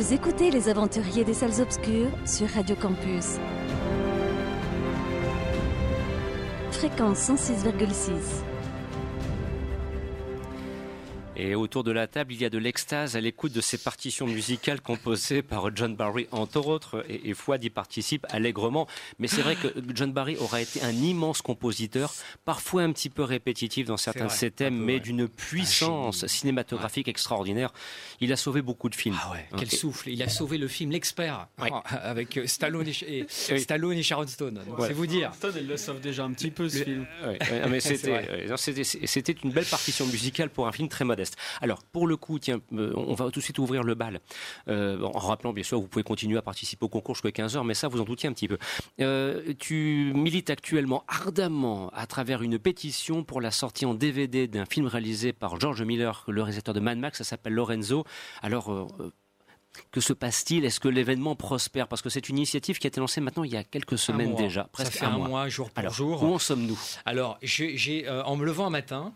Vous écoutez Les Aventuriers des Salles Obscures sur Radio Campus. Fréquence 106,6. Et autour de la table, il y a de l'extase à l'écoute de ces partitions musicales composées par John Barry, entre autres, et, et Fouad y participe allègrement. Mais c'est vrai que John Barry aura été un immense compositeur, parfois un petit peu répétitif dans certains de ses thèmes, mais d'une puissance cinématographique extraordinaire. Il a sauvé beaucoup de films. Ah ouais, Hein, quel souffle. Il a sauvé le film L'Expert hein, avec euh, Stallone et, et- Oui. Stallone et Sharon Stone. C'est vous dire. Stone, il le sauve déjà un petit peu ce Le- film. C'était, c'était une belle partition musicale pour un film très modeste. Alors, pour le coup, tiens, euh, on va tout de suite ouvrir le bal. Euh, en rappelant, bien sûr, vous pouvez continuer à participer au concours jusqu'à 15h, mais ça, vous en doutiez un petit peu. Euh, tu milites actuellement ardemment à travers une pétition pour la sortie en DVD d'un film réalisé par George Miller, le réalisateur de Mad Max, ça s'appelle Lorenzo. Alors, euh, que se passe-t-il? Est-ce que l'événement prospère? Parce que c'est une initiative qui a été lancée maintenant il y a quelques semaines mois. déjà, Ça presque fait un mois, jour pour Alors, jour. Où en sommes-nous? Alors, euh, en me levant un matin,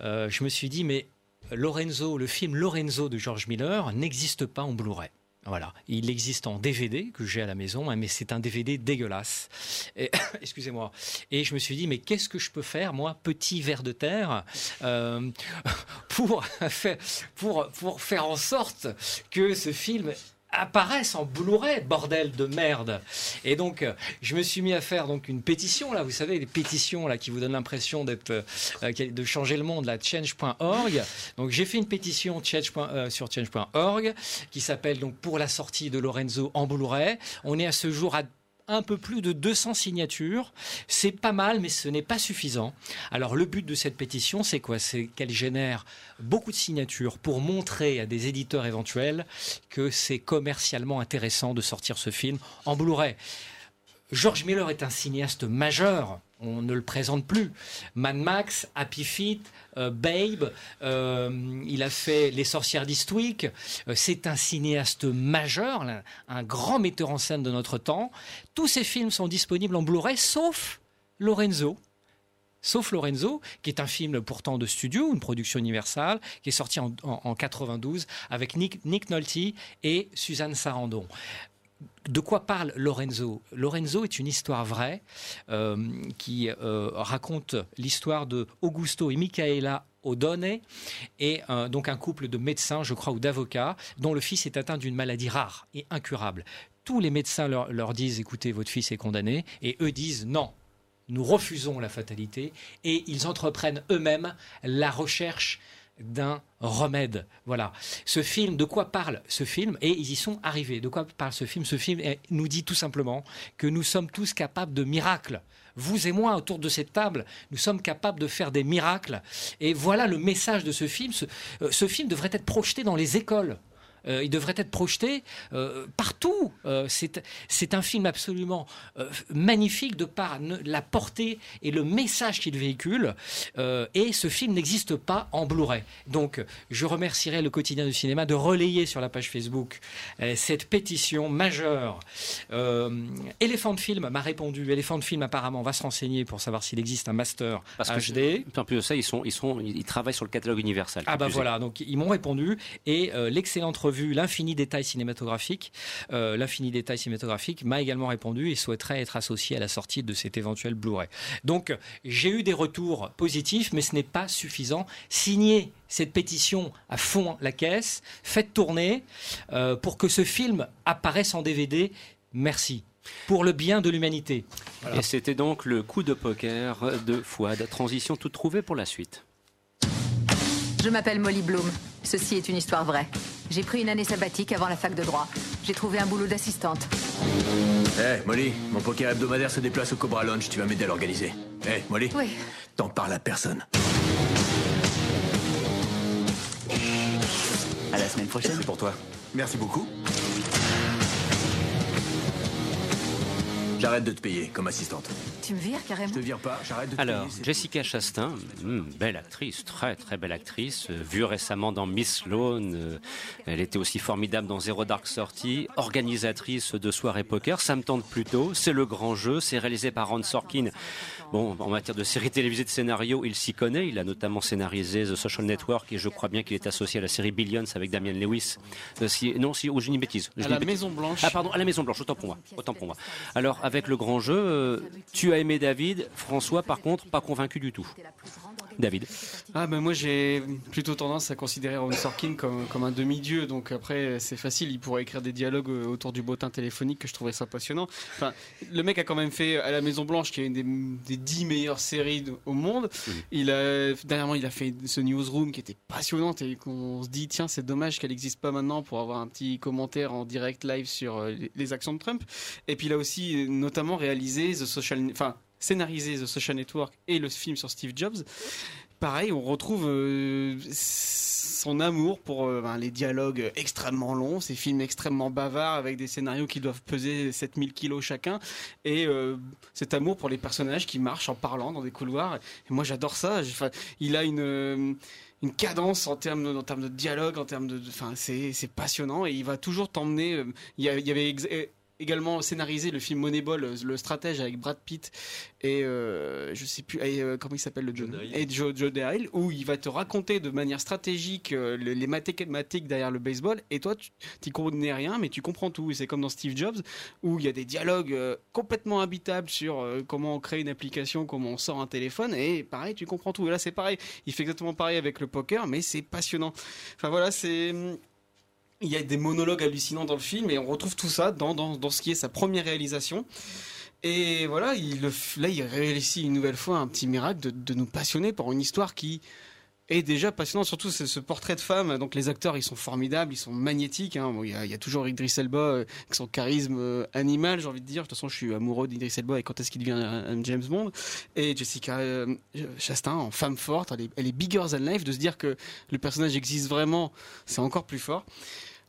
euh, je me suis dit, mais Lorenzo, le film Lorenzo de George Miller n'existe pas en Blu-ray. Voilà, il existe en DVD que j'ai à la maison, hein, mais c'est un DVD dégueulasse. Excusez-moi. Et je me suis dit, mais qu'est-ce que je peux faire, moi, petit ver de terre, euh, pour faire en sorte que ce film apparaisse en Blu-ray, bordel de merde. Et donc, euh, je me suis mis à faire donc une pétition là, vous savez, les pétitions là qui vous donnent l'impression d'être, euh, euh, de changer le monde, là, change.org. Donc, j'ai fait une pétition change. sur change.org qui s'appelle donc pour la sortie de Lorenzo en Blu-ray. On est à ce jour à un peu plus de 200 signatures. C'est pas mal, mais ce n'est pas suffisant. Alors le but de cette pétition, c'est quoi? C'est qu'elle génère beaucoup de signatures pour montrer à des éditeurs éventuels que c'est commercialement intéressant de sortir ce film en Blu-ray. George Miller est un cinéaste majeur. On ne le présente plus. Mad Max, Happy Feet, euh, Babe, euh, il a fait Les Sorcières d'Eastwick. Euh, c'est un cinéaste majeur, un, grand metteur en scène de notre temps. Tous ces films sont disponibles en Blu-ray, sauf Lorenzo. Sauf Lorenzo, qui est un film pourtant de studio, une production universelle, qui est sorti en, en- en 92 avec Nick, Nick Nolte et Suzanne Sarandon. De quoi parle Lorenzo? Lorenzo est une histoire vraie euh, qui euh, raconte l'histoire de Augusto et Michaela O'Donnell et euh, donc un couple de médecins, je crois, ou d'avocats, dont le fils est atteint d'une maladie rare et incurable. Tous les médecins leur, leur disent écoutez, votre fils est condamné, et eux disent non, nous refusons la fatalité, et ils entreprennent eux-mêmes la recherche d'un remède. Voilà. Ce film, de quoi parle ce film Et ils y sont arrivés. De quoi parle ce film Ce film nous dit tout simplement que nous sommes tous capables de miracles. Vous et moi, autour de cette table, nous sommes capables de faire des miracles. Et voilà le message de ce film. Ce, euh, ce film devrait être projeté dans les écoles. Euh, il devrait être projeté euh, partout. Euh, c'est un film absolument magnifique de par la portée et le message qu'il véhicule. Et ce film n'existe pas en Blu-ray. Donc, je remercierai le quotidien du cinéma de relayer sur la page Facebook cette pétition majeure. Elephant Film m'a répondu. Elephant Film apparemment va se renseigner pour savoir s'il existe un master Parce que HD. En plus de ça, ils, sont, ils, sont, ils travaillent sur le catalogue universel. Ah bah voilà, donc ils m'ont répondu et l'excellente revue L'infini détail cinématographique, euh, l'infini détail cinématographique m'a également répondu et souhaiterait être associé à la sortie de cet éventuel Blu-ray. Donc j'ai eu des retours positifs, mais ce n'est pas suffisant. Signez cette pétition à fond la caisse, faites tourner euh, pour que ce film apparaisse en DVD. Merci. Pour le bien de l'humanité. Et c'était donc le coup de poker de Fouad. Transition toute trouvée pour la suite. Je m'appelle Molly Bloom. Ceci est une histoire vraie. J'ai pris une année sabbatique avant la fac de droit. J'ai trouvé un boulot d'assistante. Eh, Molly, mon poker hebdomadaire se déplace au Cobra Lounge, tu vas m'aider à l'organiser. Eh, Molly Oui. T'en parles à personne. À la semaine prochaine. C'est pour toi. Merci beaucoup. J'arrête de te payer comme assistante. Tu me vires carrément Je te vire pas, j'arrête de te Alors, payer. Jessica Chastain, hmm, belle actrice, très très belle actrice, euh, vue récemment dans Miss Sloane, euh, elle était aussi formidable dans Zero Dark Thirty, organisatrice de soirées poker, ça me tente plutôt, c'est le grand jeu, c'est réalisé par Ron Sorkin. Bon, en matière de séries télévisées de scénario, il s'y connaît, il a notamment scénarisé The Social Network et je crois bien qu'il est associé à la série Billions avec Damian Lewis. Euh, si, non, si, ou je dis une bêtise. Je À dis la bêtise. Maison Blanche. Ah pardon, à la Maison Blanche, autant pour moi, autant pour moi. Alors, avec le grand jeu, euh, tu as aimé David. François, par contre, pas convaincu du tout. David. Ah ben moi j'ai plutôt tendance à considérer Ron Sorkin comme, comme un demi-dieu. Donc après c'est facile. Il pourrait écrire des dialogues euh, autour du bottin téléphonique que je trouverais ça passionnant. Enfin le mec a quand même fait à la Maison Blanche qui est une des, des dix meilleures séries de- au monde. Il a dernièrement il a fait ce newsroom qui était passionnante et qu'on se dit tiens c'est dommage qu'elle n'existe pas maintenant pour avoir un petit commentaire en direct live sur euh, les- les actions de Trump. Et puis il a aussi euh, notamment réalisé The Social enfin scénarisé The Social Network et le film sur Steve Jobs pareil, on retrouve euh, son amour pour euh, ben, les dialogues extrêmement longs, ces films extrêmement bavards avec des scénarios qui doivent peser 7000 kilos chacun, et euh, cet amour pour les personnages qui marchent en parlant dans des couloirs. Moi, j'adore ça. Il a une cadence en termes de, en termes de dialogue, en termes de, enfin, c'est passionnant et il va toujours t'emmener. Il y, avait également scénarisé le film Moneyball, euh, le stratège avec Brad Pitt et euh, je sais plus et, euh, comment il s'appelle le John et Joe, Joe où il va te raconter de manière stratégique euh, le- les mathématiques derrière le baseball. Et toi tu t'y connais rien mais tu comprends tout. Et c'est comme dans Steve Jobs où il y a des dialogues complètement habitables sur comment on crée une application comment on sort un téléphone. Et pareil tu comprends tout. Et là c'est pareil. Il fait exactement pareil avec le poker mais c'est passionnant. Enfin voilà c'est il y a des monologues hallucinants dans le film et on retrouve tout ça dans, dans, dans ce qui est sa première réalisation. Et voilà, il, là, il réussit une nouvelle fois un petit miracle de, de nous passionner par une histoire qui est déjà passionnante. Surtout ce portrait de femme. Donc les acteurs, ils sont formidables, ils sont magnétiques. hein. Il, y a, toujours Idris Elba euh, avec son charisme euh, animal, j'ai envie de dire. De toute façon, je suis amoureux d'Idris Elba et quand est-ce qu'il devient un, un James Bond. Et Jessica euh, Chastain en femme forte, elle est, elle est bigger than life. De se dire que le personnage existe vraiment, c'est encore plus fort.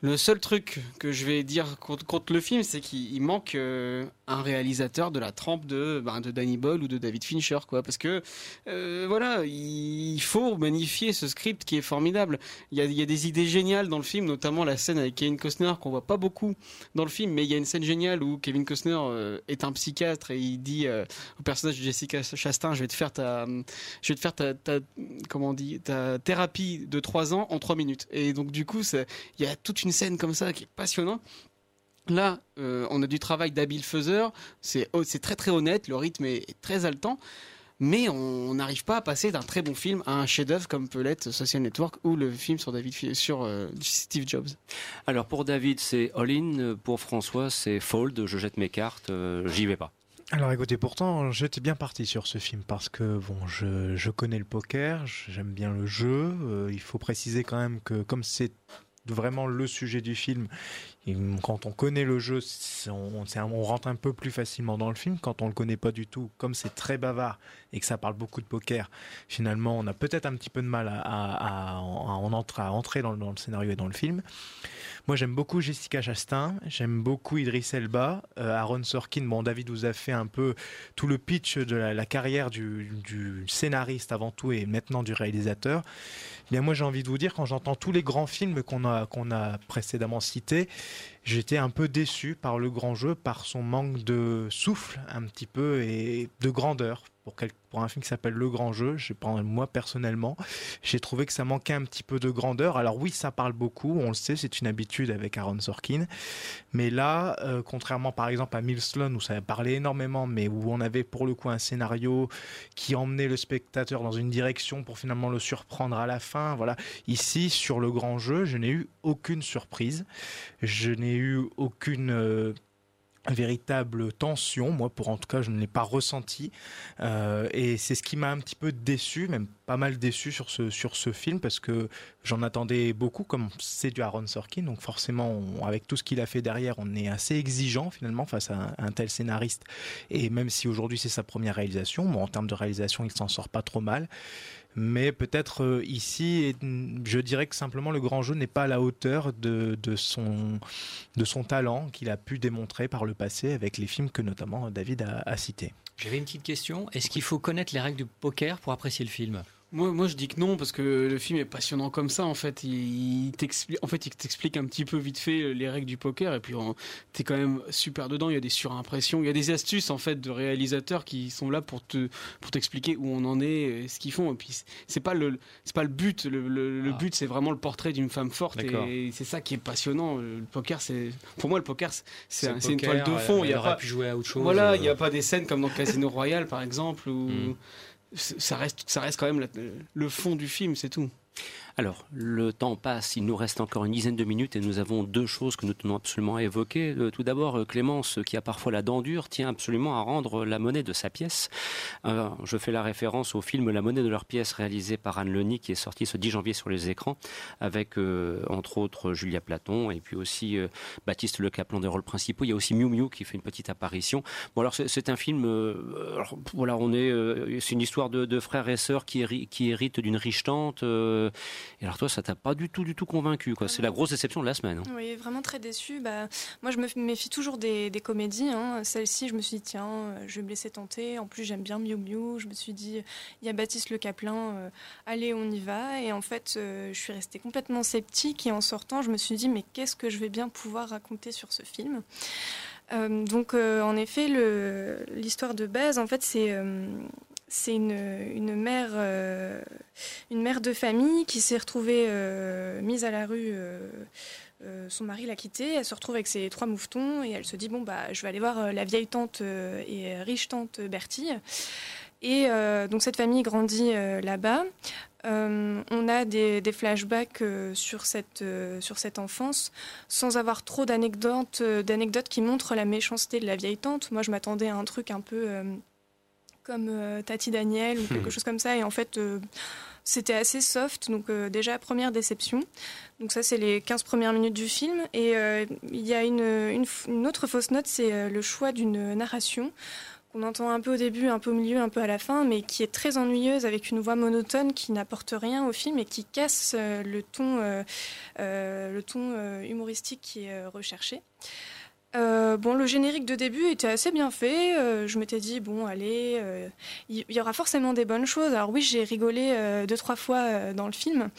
Le seul truc que je vais dire contre, le film, c'est qu'il il manque euh, un réalisateur de la trempe de, ben, de Danny Boyle ou de David Fincher, quoi. Parce que, euh, voilà, il faut magnifier ce script qui est formidable. Il y, a, des idées géniales dans le film, notamment la scène avec Kevin Costner qu'on voit pas beaucoup dans le film, mais il y a une scène géniale où Kevin Costner euh, est un psychiatre et il dit euh, au personnage de Jessica Chastain, je vais te faire ta, je vais te faire ta, comment on dit, ta thérapie de 3 ans en 3 minutes. Et donc du coup, il y a toute une scène comme ça qui est passionnante. Là, euh, on a du travail d'habile faiseur, c'est oh, très très honnête, le rythme est, est très haletant, mais on n'arrive pas à passer d'un très bon film à un chef-d'œuvre comme peut l'être Social Network ou le film sur David sur euh, Steve Jobs. Alors pour David, c'est all-in. Pour François, c'est fold. Je jette mes cartes. euh, J'y vais pas. Alors écoutez, pourtant j'étais bien parti sur ce film parce que bon, je, je connais le poker, j'aime bien le jeu. euh, il faut préciser quand même que comme c'est vraiment le sujet du film, quand on connaît le jeu, on, rentre un peu plus facilement dans le film. Quand on le connaît pas du tout, comme c'est très bavard et que ça parle beaucoup de poker, finalement on a peut-être un petit peu de mal à, à- à- à en entrer, dans, le- dans le scénario et dans le film. Moi, j'aime beaucoup Jessica Chastain, j'aime beaucoup Idris Elba, euh, Aaron Sorkin. Bon, David vous a fait un peu tout le pitch de la, carrière du scénariste avant tout et maintenant du réalisateur. Bien, moi, j'ai envie de vous dire, quand j'entends tous les grands films qu'on a, qu'on a précédemment cités, j'étais un peu déçu par le grand jeu, par son manque de souffle un petit peu et de grandeur. Pour, un film qui s'appelle Le Grand Jeu, moi personnellement, j'ai trouvé que ça manquait un petit peu de grandeur. Alors oui, ça parle beaucoup, on le sait, c'est une habitude avec Aaron Sorkin. Mais là, euh, contrairement par exemple à Milestone où ça parlait énormément, mais où on avait pour le coup un scénario qui emmenait le spectateur dans une direction pour finalement le surprendre à la fin. Voilà. Ici, sur le grand jeu, je n'ai eu aucune surprise. Je n'ai eu aucune euh, véritable tension. Moi, pour en tout cas, je ne l'ai pas ressenti. Euh, et c'est ce qui m'a un petit peu déçu, même pas mal déçu sur ce, sur ce film, parce que j'en attendais beaucoup, comme c'est du Aaron Sorkin. Donc forcément, avec tout ce qu'il a fait derrière, on est assez exigeant finalement face à un, un tel scénariste. Et même si aujourd'hui c'est sa première réalisation, bon, en termes de réalisation, il s'en sort pas trop mal. Mais peut-être euh, ici, je dirais que simplement le grand jeu n'est pas à la hauteur de, de, son, de son talent qu'il a pu démontrer par le passé avec les films que notamment David a, a cités. J'avais une petite question. Est-ce qu'il faut connaître les règles du poker pour apprécier le film? Moi, moi, je dis que non parce que le film est passionnant comme ça. En fait, il, il t'explique, en fait, il t'explique un petit peu vite fait les règles du poker et puis t'es quand même super dedans. Il y a des surimpressions, il y a des astuces en fait de réalisateurs qui sont là pour te pour t'expliquer où on en est, ce qu'ils font. Et puis c'est- pas le c'est pas le but. Le, le- le but, c'est vraiment le portrait d'une femme forte et c'est ça qui est passionnant. Le poker, c'est pour moi le poker, c'est- un- une toile de fond. Il y a pas pu jouer à autre chose, Voilà, euh. il n'y a pas des scènes comme dans Casino Royale par exemple où Hmm. Ça reste ça reste quand même le fond du film, c'est tout. Alors, le temps passe, il nous reste encore une dizaine de minutes et nous avons deux choses que nous tenons absolument à évoquer. Euh, Tout d'abord, euh, Clémence, qui a parfois la dent dure, tient absolument à rendre la monnaie de sa pièce. Euh, je fais la référence au film La monnaie de leur pièce, réalisé par Anne Leni, qui est sorti ce 10 janvier sur les écrans, avec entre autres Julia Platon et puis aussi Baptiste Le Caplan des rôles principaux. Il y a aussi Miu Miu qui fait une petite apparition. Bon, alors c'est- un film, voilà, on est, c'est une histoire de, frères et sœurs qui, qui héritent d'une riche tante. Et alors toi, ça t'a pas du tout, du tout convaincu, quoi. C'est la grosse déception de la semaine. hein. Oui, vraiment très déçue. Bah, moi, je me méfie toujours des, des comédies. hein. Celle-ci, je me suis dit, tiens, euh, je vais me laisser tenter. En plus, j'aime bien Miu Miu. Je me suis dit, il y a Baptiste Le Caplin, euh, allez, on y va. Et en fait, euh, je suis restée complètement sceptique. Et en sortant, je me suis dit, mais qu'est-ce que je vais bien pouvoir raconter sur ce film? Euh, donc, euh, en effet, l'histoire de base, en fait, c'est euh, c'est une, mère, euh, une mère de famille qui s'est retrouvée euh, mise à la rue. euh, son mari l'a quittée, elle se retrouve avec ses trois moufetons et elle se dit bon bah je vais aller voir la vieille tante et riche tante Bertille. Et donc cette famille grandit là-bas. On a des, des flashbacks sur, cette, sur cette enfance, sans avoir trop d'anecdotes, d'anecdotes qui montrent la méchanceté de la vieille tante. Moi, je m'attendais à un truc un peu comme euh, Tati Daniel ou quelque Hmm. chose comme ça, et en fait, euh, c'était assez soft. Donc euh, déjà, première déception. Donc ça, c'est les 15 premières minutes du film. Et il y a une, une une autre fausse note, c'est le choix d'une narration qu'on entend un peu au début, un peu au milieu, un peu à la fin, mais qui est très ennuyeuse avec une voix monotone qui n'apporte rien au film et qui casse le ton, le ton humoristique qui est recherché. Euh, bon, le générique de début était assez bien fait. Euh, je m'étais dit bon, allez, euh, il il y, aura forcément des bonnes choses. Alors oui, j'ai rigolé euh, deux trois fois euh, dans le film.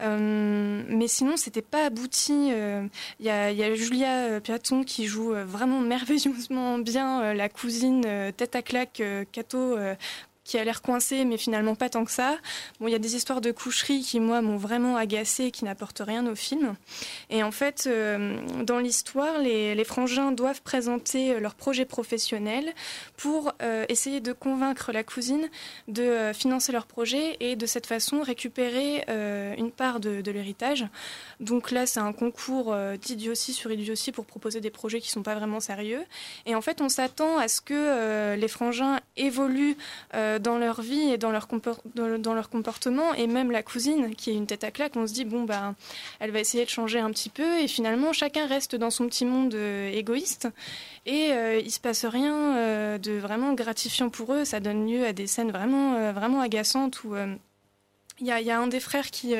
Euh, mais sinon, c'était pas abouti. Euh, Il y, y a Julia euh, Piaton qui joue euh, vraiment merveilleusement bien euh, la cousine euh, tête à claque euh, Cato. Qui a l'air coincée, mais finalement pas tant que ça. Bon, il y a des histoires de coucherie qui, moi, m'ont vraiment agacée et qui n'apportent rien au film. Et en fait, euh, dans l'histoire, les, les frangins doivent présenter euh, leur projet professionnel pour euh, essayer de convaincre la cousine de financer leur projet et de cette façon récupérer une part de, l'héritage. Donc là, c'est un concours d'idiotie sur idiotie pour proposer des projets qui sont pas vraiment sérieux. Et en fait, on s'attend à ce que les frangins évoluent dans leur vie et dans leur, comportement. Et même la cousine, qui est une tête à claque, on se dit, bon, bah, elle va essayer de changer un petit peu. Et finalement, chacun reste dans son petit monde euh, égoïste. Et euh, il se passe rien euh, de vraiment gratifiant pour eux. Ça donne lieu à des scènes vraiment, euh, vraiment agaçantes où... il y, a, un des frères qui,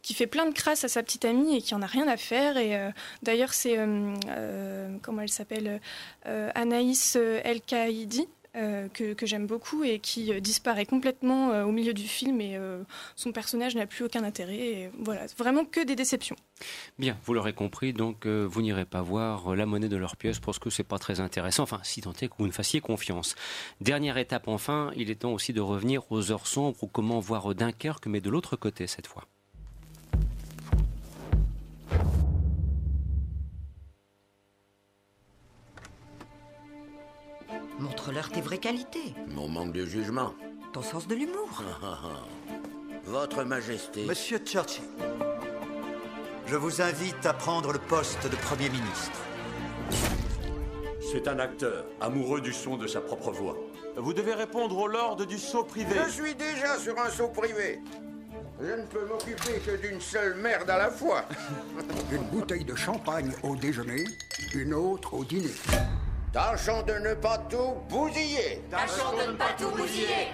qui fait plein de crasse à sa petite amie et qui en a rien à faire. Et d'ailleurs, c'est comment elle s'appelle Anaïs El Kaïdi. Euh, que, j'aime beaucoup et qui euh, disparaît complètement euh, au milieu du film et son personnage n'a plus aucun intérêt. Et voilà, vraiment que des déceptions. Bien, vous l'aurez compris, donc vous n'irez pas voir la monnaie de leur pièce parce que c'est pas très intéressant. Enfin, si tant est que vous ne fassiez confiance. Dernière étape enfin, il est temps aussi de revenir aux heures sombres ou comment voir Dunkerque, mais de l'autre côté cette fois. Montre-leur tes vraies qualités, Mon manque de jugement. ton sens de l'humour. Votre Majesté. Monsieur Churchill, je vous invite à prendre le poste de Premier ministre. C'est un acteur, amoureux du son de sa propre voix. Vous devez répondre au lord du saut privé. Je suis déjà sur un saut privé. Je ne peux m'occuper que d'une seule merde à la fois. Une bouteille de champagne au déjeuner, une autre au dîner. Tâchons de ne pas tout bousiller. Tâchons de ne pas tout bousiller.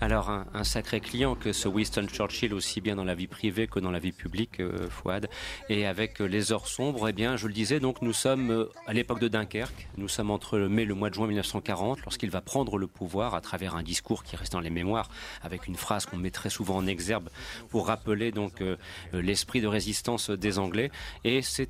Alors un, un sacré client que ce Winston Churchill aussi bien dans la vie privée que dans la vie publique, euh, Fouad. Et avec euh, les heures sombres, eh bien, je le disais, donc nous sommes euh, à l'époque de Dunkerque. Nous sommes entre mai et le mois de juin 1940, lorsqu'il va prendre le pouvoir à travers un discours qui reste dans les mémoires, avec une phrase qu'on met très souvent en exergue pour rappeler donc l'esprit de résistance des Anglais. Et c'est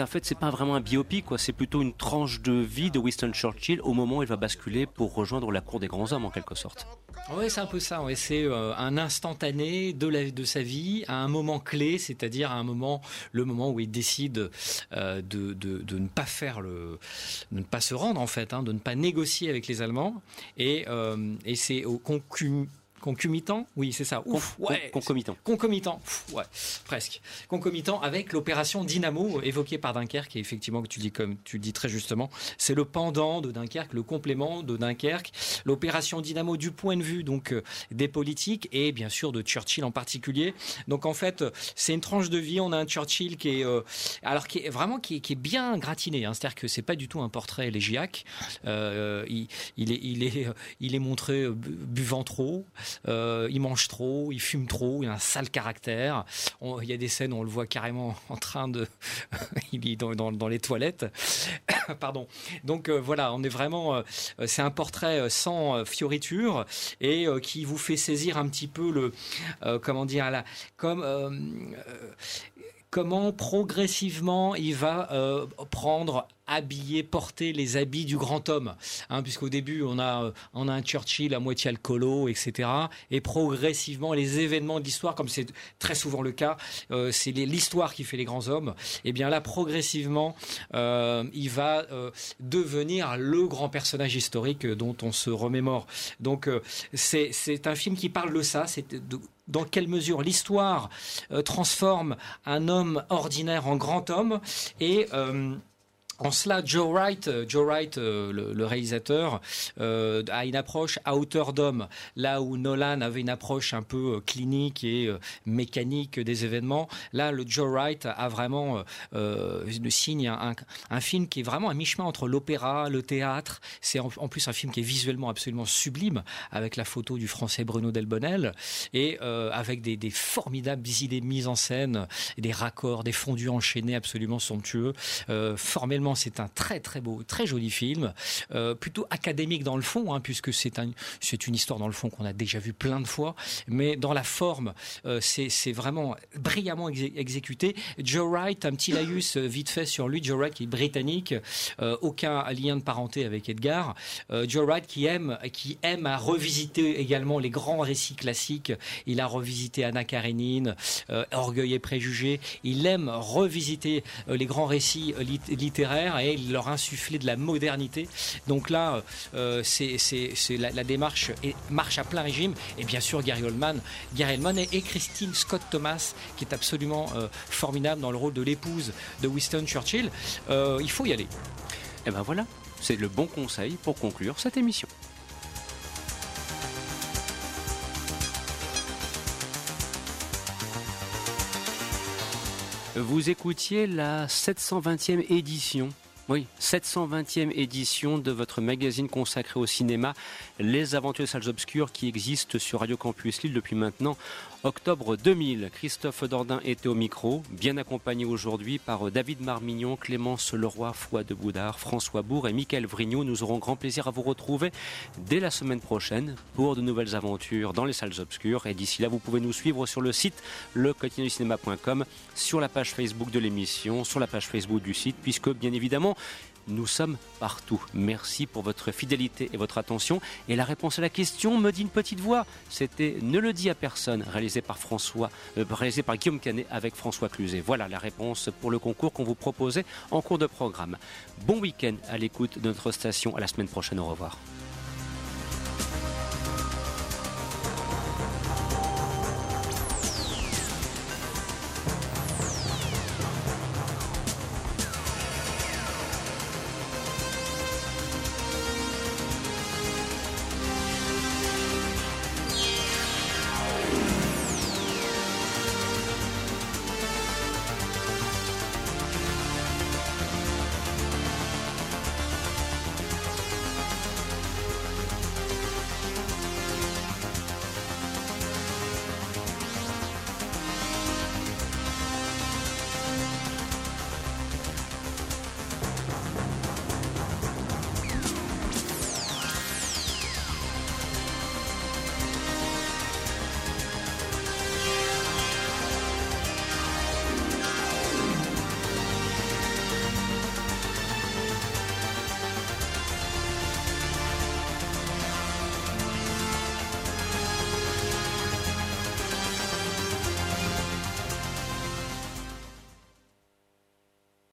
un fait, c'est pas vraiment un biopic, quoi. C'est plutôt une tranche de vie de Winston Churchill au moment où il va basculer pour rejoindre la cour des grands hommes en quelque sorte. Oui, c'est un peu ça. ouais. C'est euh, un instantané de, la, de sa vie à un moment clé, c'est-à-dire à un moment, le moment où il décide euh, de, de, de ne pas faire le, de ne pas se rendre en fait, hein, de ne pas négocier avec les Allemands. Et, euh, et c'est au concum- concomitant, oui, c'est ça. Ouf, Con- ouais. concomitant. Concomitant, ouais, presque. Concomitant avec l'opération Dynamo évoquée par Dunkerque, et effectivement, que tu dis comme tu dis très justement, c'est le pendant de Dunkerque, le complément de Dunkerque. L'opération Dynamo du point de vue donc euh, des politiques et bien sûr de Churchill en particulier. Donc en fait, c'est une tranche de vie. On a un Churchill qui est euh, alors qui est vraiment qui est, qui est bien gratiné. hein. C'est-à-dire que c'est pas du tout un portrait élégiaque. Euh, il, il est il est il est montré bu- buvant trop. Euh, il mange trop, il fume trop, il a un sale caractère. Il y a des scènes où on le voit carrément en train de. il est dans, les toilettes. Pardon. Donc euh, voilà, on est vraiment. euh, c'est un portrait sans fioriture et qui vous fait saisir un petit peu le. comment dire la, Comme. comment progressivement il va prendre habiller, porter les habits du grand homme. Hein, Puisqu'au début, on a, euh, on a un Churchill à moitié alcoolo, etc. Et progressivement, les événements de l'histoire, comme c'est très souvent le cas, euh, c'est l'histoire qui fait les grands hommes. Et bien là, progressivement, euh, il va devenir le grand personnage historique dont on se remémore. Donc, c'est un film qui parle de ça. C'est dans quelle mesure l'histoire transforme un homme ordinaire en grand homme et en cela, Joe Wright, euh, Joe Wright, euh, le, réalisateur, euh, a une approche à hauteur d'homme, là où Nolan avait une approche un peu clinique et mécanique des événements. Là, le Joe Wright a vraiment le signe un, film qui est vraiment à mi-chemin entre l'opéra, le théâtre. C'est en, plus un film qui est visuellement absolument sublime, avec la photo du français Bruno Delbonnel et avec des, des formidables idées mises en scène, des raccords, des fondus enchaînés absolument somptueux. Euh, c'est un très très beau, très joli film, euh, plutôt académique dans le fond, hein, puisque c'est un, c'est une histoire dans le fond qu'on a déjà vu plein de fois, mais dans la forme, euh, c'est vraiment brillamment exé- exécuté. Joe Wright, un petit laïus euh, vite fait sur lui, Joe Wright qui est britannique, aucun lien de parenté avec Edgar. Joe Wright qui aime, qui aime à revisiter également les grands récits classiques. Il a revisité Anna Karenine, Orgueil et préjugés. Il aime revisiter les grands récits euh, lit- littéraires et leur insuffler de la modernité. Donc là, euh, c'est la, démarche marche à plein régime. Et bien sûr, Gary Oldman, Gary Oldman et, Christine Scott Thomas, qui est absolument euh, formidable dans le rôle de l'épouse de Winston Churchill. Euh, il faut y aller. Et ben voilà, c'est le bon conseil pour conclure cette émission. Vous écoutiez la 720e édition. Oui, 720e édition de votre magazine consacré au cinéma, Les Aventures des Salles Obscures, qui existe sur Radio Campus Lille depuis maintenant octobre 2000. Christophe Dordain était au micro, bien accompagné aujourd'hui par David Marmignon, Clémence Leroy, Foy de Boudard, François Bourg et Michael Vrignot. Nous aurons grand plaisir à vous retrouver dès la semaine prochaine pour de nouvelles aventures dans les salles obscures. Et d'ici là, vous pouvez nous suivre sur le site lequotidienducinéma.com, sur la page Facebook de l'émission, sur la page Facebook du site, puisque bien évidemment, nous sommes partout. Merci pour votre fidélité et votre attention. Et la réponse à la question me dit une petite voix. C'était Ne le dis à personne, réalisé par François, euh, Guillaume Canet avec François Cluzet. Voilà la réponse pour le concours qu'on vous proposait en cours de programme. Bon week-end à l'écoute de notre station. À la semaine prochaine. Au revoir.